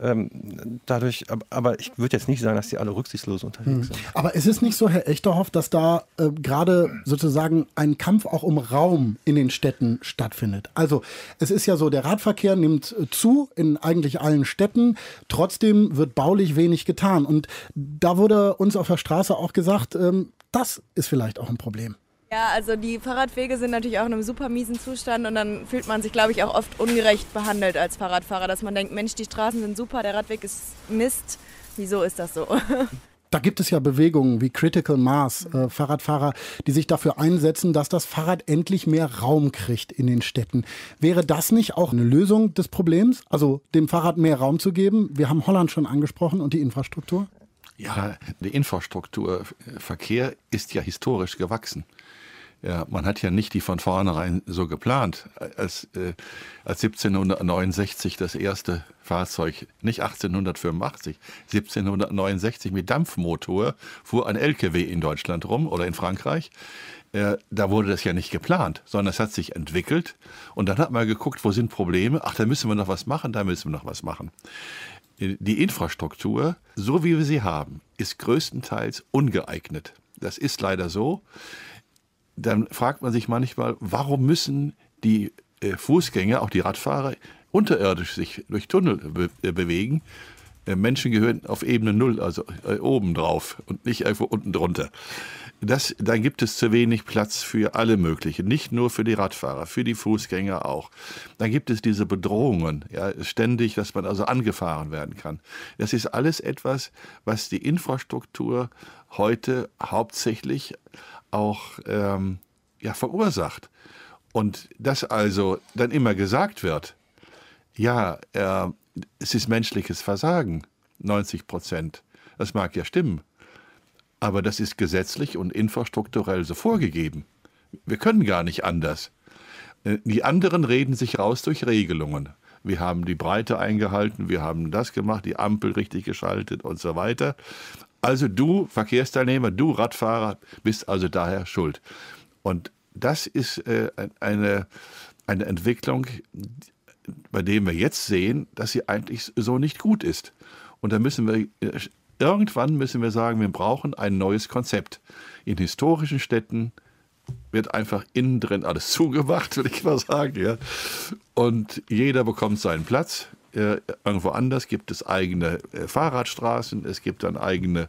Ähm, dadurch, aber ich würde jetzt nicht sagen, dass die alle rücksichtslos unterwegs hm. sind. Aber ist es nicht so, Herr Echterhoff, dass da äh, gerade sozusagen ein Kampf auch um Raum in den Städten stattfindet? Also es ist ja so, der Radverkehr nimmt äh, zu in eigentlich allen Städten. Trotzdem wird baulich wenig getan. Und da wurde uns auf der Straße auch gesagt, ähm, das ist vielleicht auch ein Problem. Ja, also die Fahrradwege sind natürlich auch in einem super miesen Zustand und dann fühlt man sich, glaube ich, auch oft ungerecht behandelt als Fahrradfahrer, dass man denkt, Mensch, die Straßen sind super, der Radweg ist Mist. Wieso ist das so? Da gibt es ja Bewegungen wie Critical Mass, äh, Fahrradfahrer, die sich dafür einsetzen, dass das Fahrrad endlich mehr Raum kriegt in den Städten. Wäre das nicht auch eine Lösung des Problems? Also dem Fahrrad mehr Raum zu geben? Wir haben Holland schon angesprochen und die Infrastruktur. Ja, die Infrastruktur, Verkehr ist ja historisch gewachsen. Ja, man hat ja nicht die von vornherein so geplant. Als, äh, als 1769 das erste Fahrzeug, nicht 1885, 1769 mit Dampfmotor fuhr ein LKW in Deutschland rum oder in Frankreich. Äh, da wurde das ja nicht geplant, sondern es hat sich entwickelt. Und dann hat man geguckt, wo sind Probleme? Ach, da müssen wir noch was machen, da müssen wir noch was machen. Die Infrastruktur, so wie wir sie haben, ist größtenteils ungeeignet. Das ist leider so dann fragt man sich manchmal, warum müssen die äh, Fußgänger, auch die Radfahrer, unterirdisch sich durch Tunnel be äh, bewegen? Äh, Menschen gehören auf Ebene Null, also oben drauf und nicht irgendwo unten drunter. Das, dann gibt es zu wenig Platz für alle möglichen, nicht nur für die Radfahrer, für die Fußgänger auch. Dann gibt es diese Bedrohungen, ja, ständig, dass man also angefahren werden kann. Das ist alles etwas, was die Infrastruktur heute hauptsächlich auch ähm, ja, verursacht. Und dass also dann immer gesagt wird, ja, äh, es ist menschliches Versagen, 90 Prozent. Das mag ja stimmen. Aber das ist gesetzlich und infrastrukturell so vorgegeben. Wir können gar nicht anders. Äh, die anderen reden sich raus durch Regelungen. Wir haben die Breite eingehalten, wir haben das gemacht, die Ampel richtig geschaltet und so weiter. Also du Verkehrsteilnehmer, du Radfahrer bist also daher schuld. Und das ist äh, eine, eine Entwicklung, bei der wir jetzt sehen, dass sie eigentlich so nicht gut ist. Und da müssen wir äh, irgendwann müssen wir sagen, wir brauchen ein neues Konzept. In historischen Städten wird einfach innen drin alles zugemacht, will ich mal sagen. Ja. Und jeder bekommt seinen Platz. Äh, irgendwo anders gibt es eigene äh, Fahrradstraßen, es gibt dann eigene,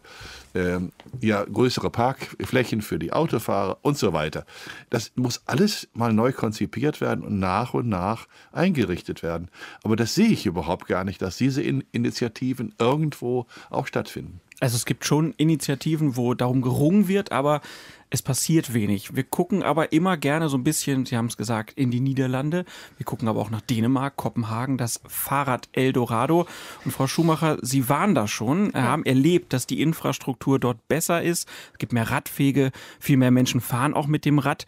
äh, ja, größere Parkflächen für die Autofahrer und so weiter. Das muss alles mal neu konzipiert werden und nach und nach eingerichtet werden. Aber das sehe ich überhaupt gar nicht, dass diese In Initiativen irgendwo auch stattfinden. Also es gibt schon Initiativen, wo darum gerungen wird, aber es passiert wenig. Wir gucken aber immer gerne so ein bisschen, Sie haben es gesagt, in die Niederlande. Wir gucken aber auch nach Dänemark, Kopenhagen, das Fahrrad Eldorado. Und Frau Schumacher, Sie waren da schon, ja. haben erlebt, dass die Infrastruktur dort besser ist. Es gibt mehr Radwege, viel mehr Menschen fahren auch mit dem Rad.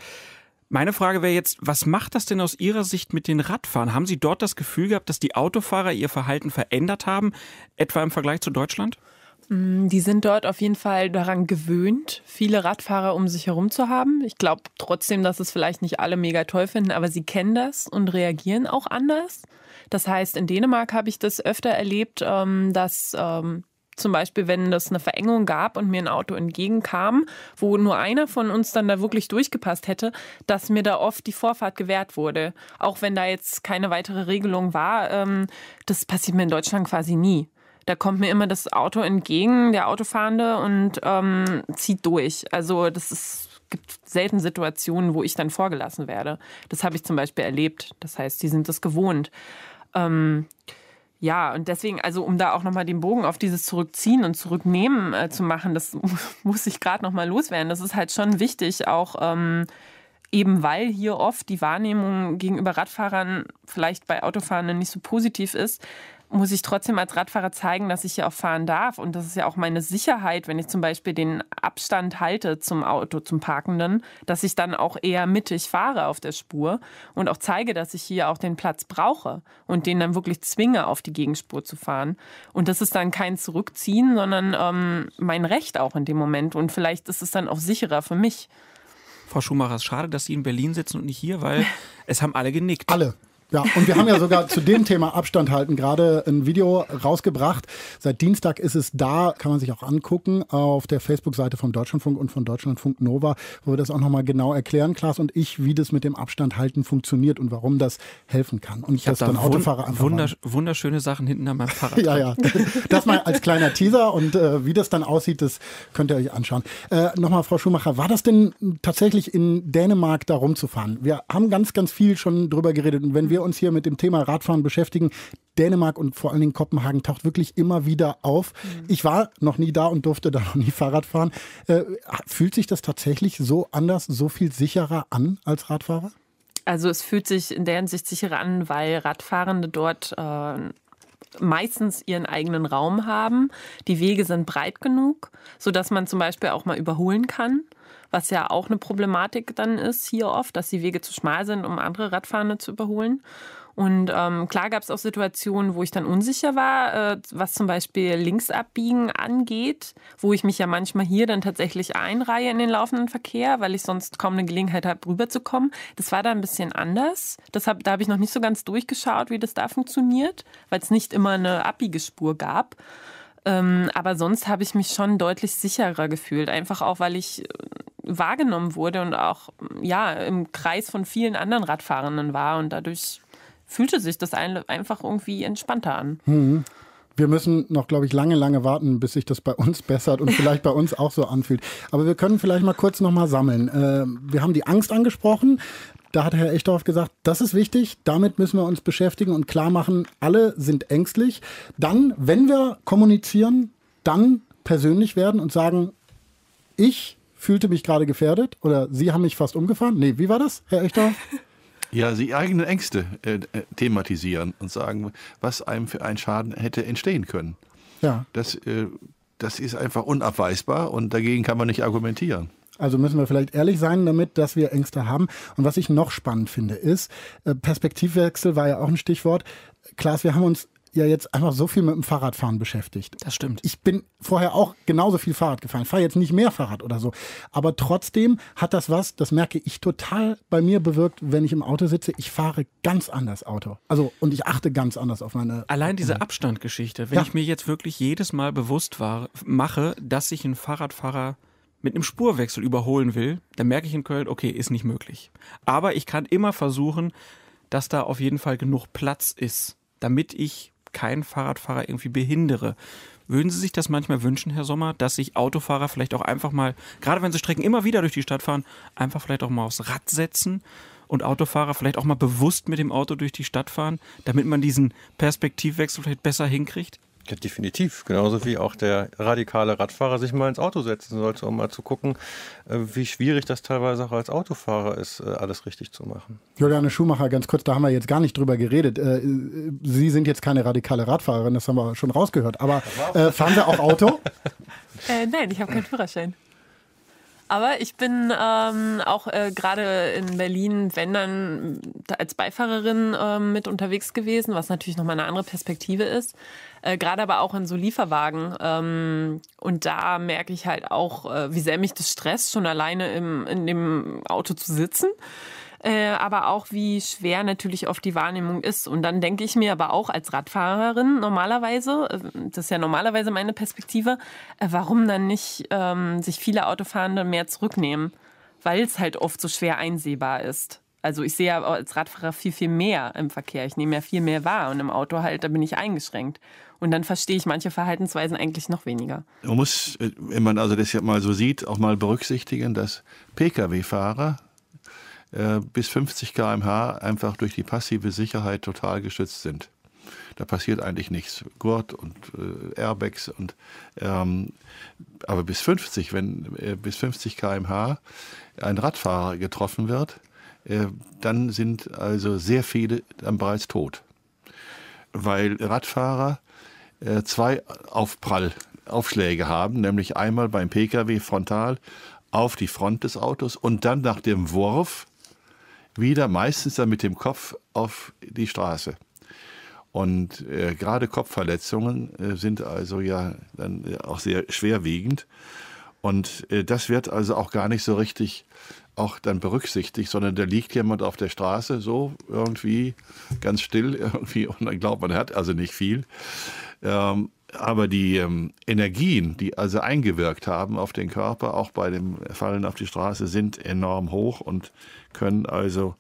Meine Frage wäre jetzt, was macht das denn aus Ihrer Sicht mit den Radfahren? Haben Sie dort das Gefühl gehabt, dass die Autofahrer ihr Verhalten verändert haben, etwa im Vergleich zu Deutschland? Mm, die sind dort auf jeden Fall daran gewöhnt, viele Radfahrer um sich herum zu haben. Ich glaube trotzdem, dass es vielleicht nicht alle mega toll finden, aber sie kennen das und reagieren auch anders. Das heißt, in Dänemark habe ich das öfter erlebt, ähm, dass ähm, zum Beispiel, wenn es eine Verengung gab und mir ein Auto entgegenkam, wo nur einer von uns dann da wirklich durchgepasst hätte, dass mir da oft die Vorfahrt gewährt wurde. Auch wenn da jetzt keine weitere Regelung war, ähm, das passiert mir in Deutschland quasi nie. Da kommt mir immer das Auto entgegen, der Autofahrende, und ähm, zieht durch. Also das ist gibt selten Situationen, wo ich dann vorgelassen werde. Das habe ich zum Beispiel erlebt. Das heißt, die sind das gewohnt. Ähm, ja, und deswegen, also um da auch nochmal den Bogen auf dieses Zurückziehen und Zurücknehmen äh, zu machen, das muss ich gerade nochmal loswerden. Das ist halt schon wichtig, auch ähm, eben weil hier oft die Wahrnehmung gegenüber Radfahrern vielleicht bei Autofahrenden nicht so positiv ist, muss ich trotzdem als Radfahrer zeigen, dass ich hier auch fahren darf. Und das ist ja auch meine Sicherheit, wenn ich zum Beispiel den Abstand halte zum Auto, zum Parkenden, dass ich dann auch eher mittig fahre auf der Spur und auch zeige, dass ich hier auch den Platz brauche und den dann wirklich zwinge, auf die Gegenspur zu fahren. Und das ist dann kein Zurückziehen, sondern ähm, mein Recht auch in dem Moment. Und vielleicht ist es dann auch sicherer für mich. Frau Schumacher, es ist schade, dass Sie in Berlin sitzen und nicht hier, weil es haben alle genickt. Alle. Ja, und wir haben ja sogar zu dem Thema Abstand halten gerade ein Video rausgebracht. Seit Dienstag ist es da, kann man sich auch angucken, auf der Facebook-Seite von Deutschlandfunk und von Deutschlandfunk Nova, wo wir das auch nochmal genau erklären, Klaas und ich, wie das mit dem Abstand halten funktioniert und warum das helfen kann. Und ich habe dann Autofahrer einfach wundersch wunderschöne Sachen hinten an meinem Fahrrad. ja, ja. Das mal als kleiner Teaser und äh, wie das dann aussieht, das könnt ihr euch anschauen. Äh, nochmal, Frau Schumacher, war das denn tatsächlich in Dänemark da rumzufahren? Wir haben ganz, ganz viel schon drüber geredet und wenn wir wir uns hier mit dem Thema Radfahren beschäftigen, Dänemark und vor allen Dingen Kopenhagen taucht wirklich immer wieder auf. Mhm. Ich war noch nie da und durfte da noch nie Fahrrad fahren. Äh, fühlt sich das tatsächlich so anders, so viel sicherer an als Radfahrer? Also es fühlt sich in der Hinsicht sicherer an, weil Radfahrende dort äh, meistens ihren eigenen Raum haben. Die Wege sind breit genug, sodass man zum Beispiel auch mal überholen kann. was ja auch eine Problematik dann ist hier oft, dass die Wege zu schmal sind, um andere Radfahrende zu überholen. Und ähm, klar gab es auch Situationen, wo ich dann unsicher war, äh, was zum Beispiel Linksabbiegen angeht, wo ich mich ja manchmal hier dann tatsächlich einreihe in den laufenden Verkehr, weil ich sonst kaum eine Gelegenheit habe, rüberzukommen. Das war da ein bisschen anders. Das hab, da habe ich noch nicht so ganz durchgeschaut, wie das da funktioniert, weil es nicht immer eine Abbiegespur gab. Ähm, aber sonst habe ich mich schon deutlich sicherer gefühlt, einfach auch, weil ich äh, wahrgenommen wurde und auch ja im Kreis von vielen anderen Radfahrenden war und dadurch fühlte sich das einfach irgendwie entspannter an. Mhm. Wir müssen noch, glaube ich, lange, lange warten, bis sich das bei uns bessert und vielleicht bei uns auch so anfühlt. Aber wir können vielleicht mal kurz noch mal sammeln. Äh, wir haben die Angst angesprochen. Da hat Herr Echtdorf gesagt, das ist wichtig, damit müssen wir uns beschäftigen und klar machen, alle sind ängstlich. Dann, wenn wir kommunizieren, dann persönlich werden und sagen, ich fühlte mich gerade gefährdet oder Sie haben mich fast umgefahren. Nee, wie war das, Herr Echtdorf? Ja, sie eigene Ängste äh, äh, thematisieren und sagen, was einem für einen Schaden hätte entstehen können. Ja. Das, äh, das ist einfach unabweisbar und dagegen kann man nicht argumentieren. Also müssen wir vielleicht ehrlich sein damit, dass wir Ängste haben. Und was ich noch spannend finde, ist, äh, Perspektivwechsel war ja auch ein Stichwort. Klaas, wir haben uns ja jetzt einfach so viel mit dem Fahrradfahren beschäftigt. Das stimmt. Ich bin vorher auch genauso viel Fahrrad gefahren. Ich fahre jetzt nicht mehr Fahrrad oder so. Aber trotzdem hat das was, das merke ich total bei mir bewirkt, wenn ich im Auto sitze. Ich fahre ganz anders Auto. Also, und ich achte ganz anders auf meine. Allein diese Abstandgeschichte, wenn ja. ich mir jetzt wirklich jedes Mal bewusst war, mache, dass ich einen Fahrradfahrer mit einem Spurwechsel überholen will, dann merke ich in Köln, okay, ist nicht möglich. Aber ich kann immer versuchen, dass da auf jeden Fall genug Platz ist, damit ich keinen Fahrradfahrer irgendwie behindere. Würden Sie sich das manchmal wünschen, Herr Sommer, dass sich Autofahrer vielleicht auch einfach mal, gerade wenn sie Strecken immer wieder durch die Stadt fahren, einfach vielleicht auch mal aufs Rad setzen und Autofahrer vielleicht auch mal bewusst mit dem Auto durch die Stadt fahren, damit man diesen Perspektivwechsel vielleicht besser hinkriegt? Ja, definitiv. Genauso wie auch der radikale Radfahrer sich mal ins Auto setzen sollte, um mal zu gucken, äh, wie schwierig das teilweise auch als Autofahrer ist, äh, alles richtig zu machen. Juliane Schumacher, ganz kurz, da haben wir jetzt gar nicht drüber geredet. Äh, Sie sind jetzt keine radikale Radfahrerin, das haben wir schon rausgehört. Aber äh, fahren Sie auch Auto? äh, nein, ich habe keinen Führerschein. Aber ich bin ähm, auch äh, gerade in Berlin, wenn dann als Beifahrerin äh, mit unterwegs gewesen, was natürlich nochmal eine andere Perspektive ist. Äh, gerade aber auch in so Lieferwagen. Ähm, und da merke ich halt auch, äh, wie sehr mich das stresst, schon alleine im, in dem Auto zu sitzen äh, aber auch wie schwer natürlich oft die Wahrnehmung ist. Und dann denke ich mir aber auch als Radfahrerin normalerweise, äh, das ist ja normalerweise meine Perspektive, äh, warum dann nicht ähm, sich viele Autofahrende mehr zurücknehmen? Weil es halt oft so schwer einsehbar ist. Also ich sehe ja als Radfahrer viel, viel mehr im Verkehr. Ich nehme ja viel mehr wahr und im Auto halt, da bin ich eingeschränkt. Und dann verstehe ich manche Verhaltensweisen eigentlich noch weniger. Man muss, wenn man also das ja mal so sieht, auch mal berücksichtigen, dass Pkw-Fahrer äh, bis 50 km/h einfach durch die passive Sicherheit total geschützt sind. Da passiert eigentlich nichts. Gurt und äh, Airbags und ähm, aber bis 50, wenn äh, bis 50 km/h ein Radfahrer getroffen wird, äh, dann sind also sehr viele dann bereits tot, weil Radfahrer äh, zwei Aufprallaufschläge haben, nämlich einmal beim Pkw frontal auf die Front des Autos und dann nach dem Wurf wieder meistens dann mit dem Kopf auf die Straße. Und äh, gerade Kopfverletzungen äh, sind also ja dann äh, auch sehr schwerwiegend. Und äh, das wird also auch gar nicht so richtig auch dann berücksichtigt, sondern da liegt jemand auf der Straße so irgendwie ganz still irgendwie und dann glaubt man, er hat also nicht viel. Ähm, aber die ähm, Energien, die also eingewirkt haben auf den Körper, auch bei dem Fallen auf die Straße, sind enorm hoch und können also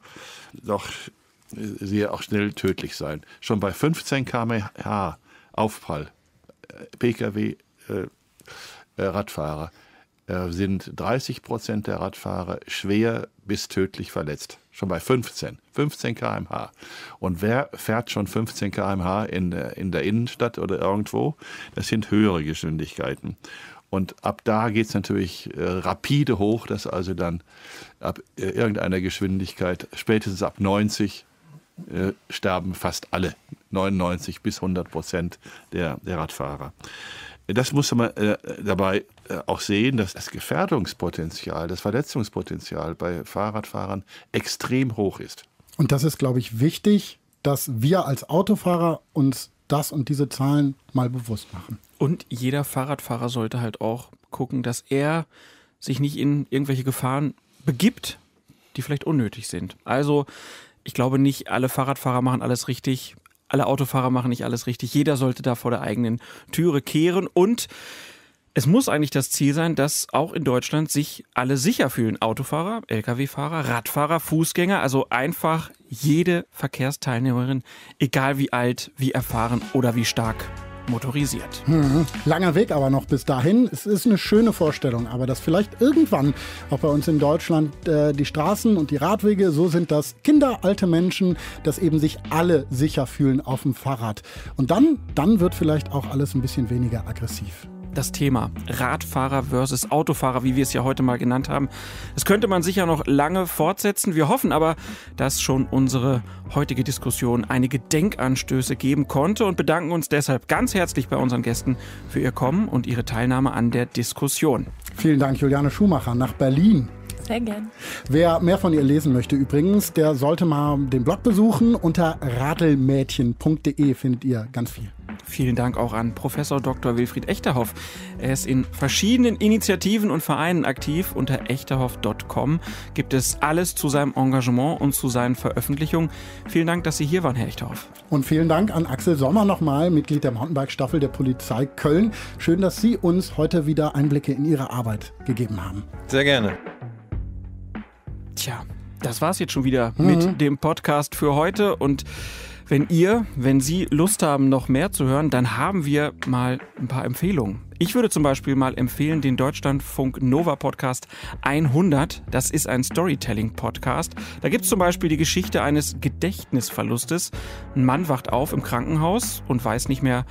doch sehr auch schnell tödlich sein. Schon bei 15 km/h Aufprall, äh, Pkw, äh, äh, Radfahrer, äh, sind 30 Prozent der Radfahrer schwer bis tödlich verletzt. Schon bei 15. 15 km/h. Und wer fährt schon 15 km/h in, in der Innenstadt oder irgendwo? Das sind höhere Geschwindigkeiten. Und ab da geht es natürlich äh, rapide hoch, dass also dann ab äh, irgendeiner Geschwindigkeit, spätestens ab 90, äh, sterben fast alle, 99 bis 100 Prozent der, der Radfahrer. Das muss man äh, dabei auch sehen, dass das Gefährdungspotenzial, das Verletzungspotenzial bei Fahrradfahrern extrem hoch ist. Und das ist, glaube ich, wichtig, dass wir als Autofahrer uns das und diese Zahlen mal bewusst machen. Und jeder Fahrradfahrer sollte halt auch gucken, dass er sich nicht in irgendwelche Gefahren begibt, die vielleicht unnötig sind. Also ich glaube nicht, alle Fahrradfahrer machen alles richtig, alle Autofahrer machen nicht alles richtig. Jeder sollte da vor der eigenen Türe kehren und es muss eigentlich das Ziel sein, dass auch in Deutschland sich alle sicher fühlen. Autofahrer, Lkw-Fahrer, Radfahrer, Fußgänger, also einfach jede Verkehrsteilnehmerin, egal wie alt, wie erfahren oder wie stark motorisiert. Hm, langer Weg aber noch bis dahin. Es ist eine schöne Vorstellung, aber dass vielleicht irgendwann auch bei uns in Deutschland äh, die Straßen und die Radwege so sind, dass Kinder, alte Menschen, dass eben sich alle sicher fühlen auf dem Fahrrad. Und dann, dann wird vielleicht auch alles ein bisschen weniger aggressiv das Thema Radfahrer versus Autofahrer, wie wir es ja heute mal genannt haben. Das könnte man sicher noch lange fortsetzen. Wir hoffen aber, dass schon unsere heutige Diskussion einige Denkanstöße geben konnte und bedanken uns deshalb ganz herzlich bei unseren Gästen für ihr Kommen und ihre Teilnahme an der Diskussion. Vielen Dank, Juliane Schumacher, nach Berlin. Sehr gern. Wer mehr von ihr lesen möchte übrigens, der sollte mal den Blog besuchen. Unter radelmädchen.de findet ihr ganz viel. Vielen Dank auch an Professor Dr. Wilfried Echterhoff. Er ist in verschiedenen Initiativen und Vereinen aktiv. Unter echterhoff.com gibt es alles zu seinem Engagement und zu seinen Veröffentlichungen. Vielen Dank, dass Sie hier waren, Herr Echterhoff. Und vielen Dank an Axel Sommer nochmal, Mitglied der Mountainbike-Staffel der Polizei Köln. Schön, dass Sie uns heute wieder Einblicke in Ihre Arbeit gegeben haben. Sehr gerne. Tja, das war's jetzt schon wieder mhm. mit dem Podcast für heute und wenn ihr, wenn Sie Lust haben, noch mehr zu hören, dann haben wir mal ein paar Empfehlungen. Ich würde zum Beispiel mal empfehlen den Deutschlandfunk Nova Podcast 100. Das ist ein Storytelling-Podcast. Da gibt es zum Beispiel die Geschichte eines Gedächtnisverlustes. Ein Mann wacht auf im Krankenhaus und weiß nicht mehr,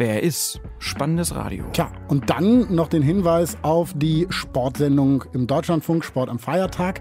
wer er ist. Spannendes Radio. Tja, und dann noch den Hinweis auf die Sportsendung im Deutschlandfunk, Sport am Feiertag.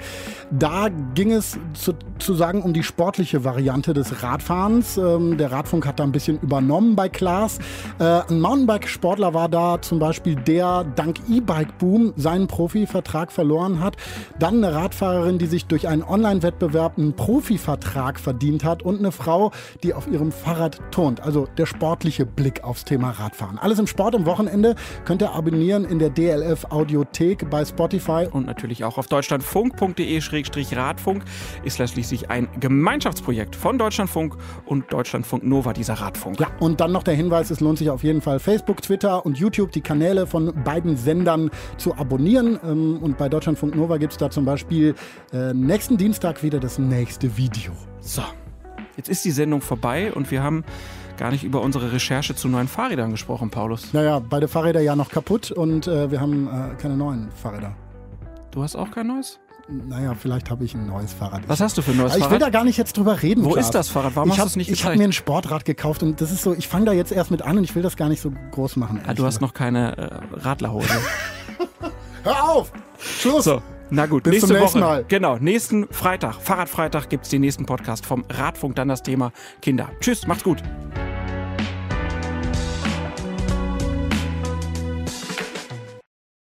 Da ging es sozusagen um die sportliche Variante des Radfahrens. Ähm, der Radfunk hat da ein bisschen übernommen bei Klaas. Äh, ein Mountainbike-Sportler war da zum Beispiel, der dank E-Bike-Boom seinen Profivertrag verloren hat. Dann eine Radfahrerin, die sich durch einen Online-Wettbewerb einen Profivertrag verdient hat. Und eine Frau, die auf ihrem Fahrrad turnt. Also der sportliche Blick aufs Thema Radfahren. Alles im Sport am Wochenende könnt ihr abonnieren in der DLF Audiothek bei Spotify. Und natürlich auch auf deutschlandfunk.de-radfunk ist schließlich ein Gemeinschaftsprojekt von Deutschlandfunk und Deutschlandfunk Nova, dieser Radfunk. Ja, und dann noch der Hinweis, es lohnt sich auf jeden Fall Facebook, Twitter und YouTube, die Kanäle von beiden Sendern zu abonnieren. Ähm, und bei Deutschlandfunk Nova gibt es da zum Beispiel äh, nächsten Dienstag wieder das nächste Video. So, jetzt ist die Sendung vorbei und wir haben gar nicht über unsere Recherche zu neuen Fahrrädern gesprochen, Paulus. Naja, beide Fahrräder ja noch kaputt und äh, wir haben äh, keine neuen Fahrräder. Du hast auch kein neues? Naja, vielleicht habe ich ein neues Fahrrad. Was hast du für ein neues ich Fahrrad? Ich will da gar nicht jetzt drüber reden. Wo Klaas. ist das Fahrrad? Warum ich hast du es nicht Ich habe mir ein Sportrad gekauft und das ist so, ich fange da jetzt erst mit an und ich will das gar nicht so groß machen. Ah, du hast noch keine äh, Radlerhose. Hör auf! Schluss! So. Na gut, Bis nächste zum nächsten Woche. Mal. Genau, nächsten Freitag, Fahrradfreitag gibt es den nächsten Podcast vom Radfunk, dann das Thema Kinder. Tschüss, macht's gut.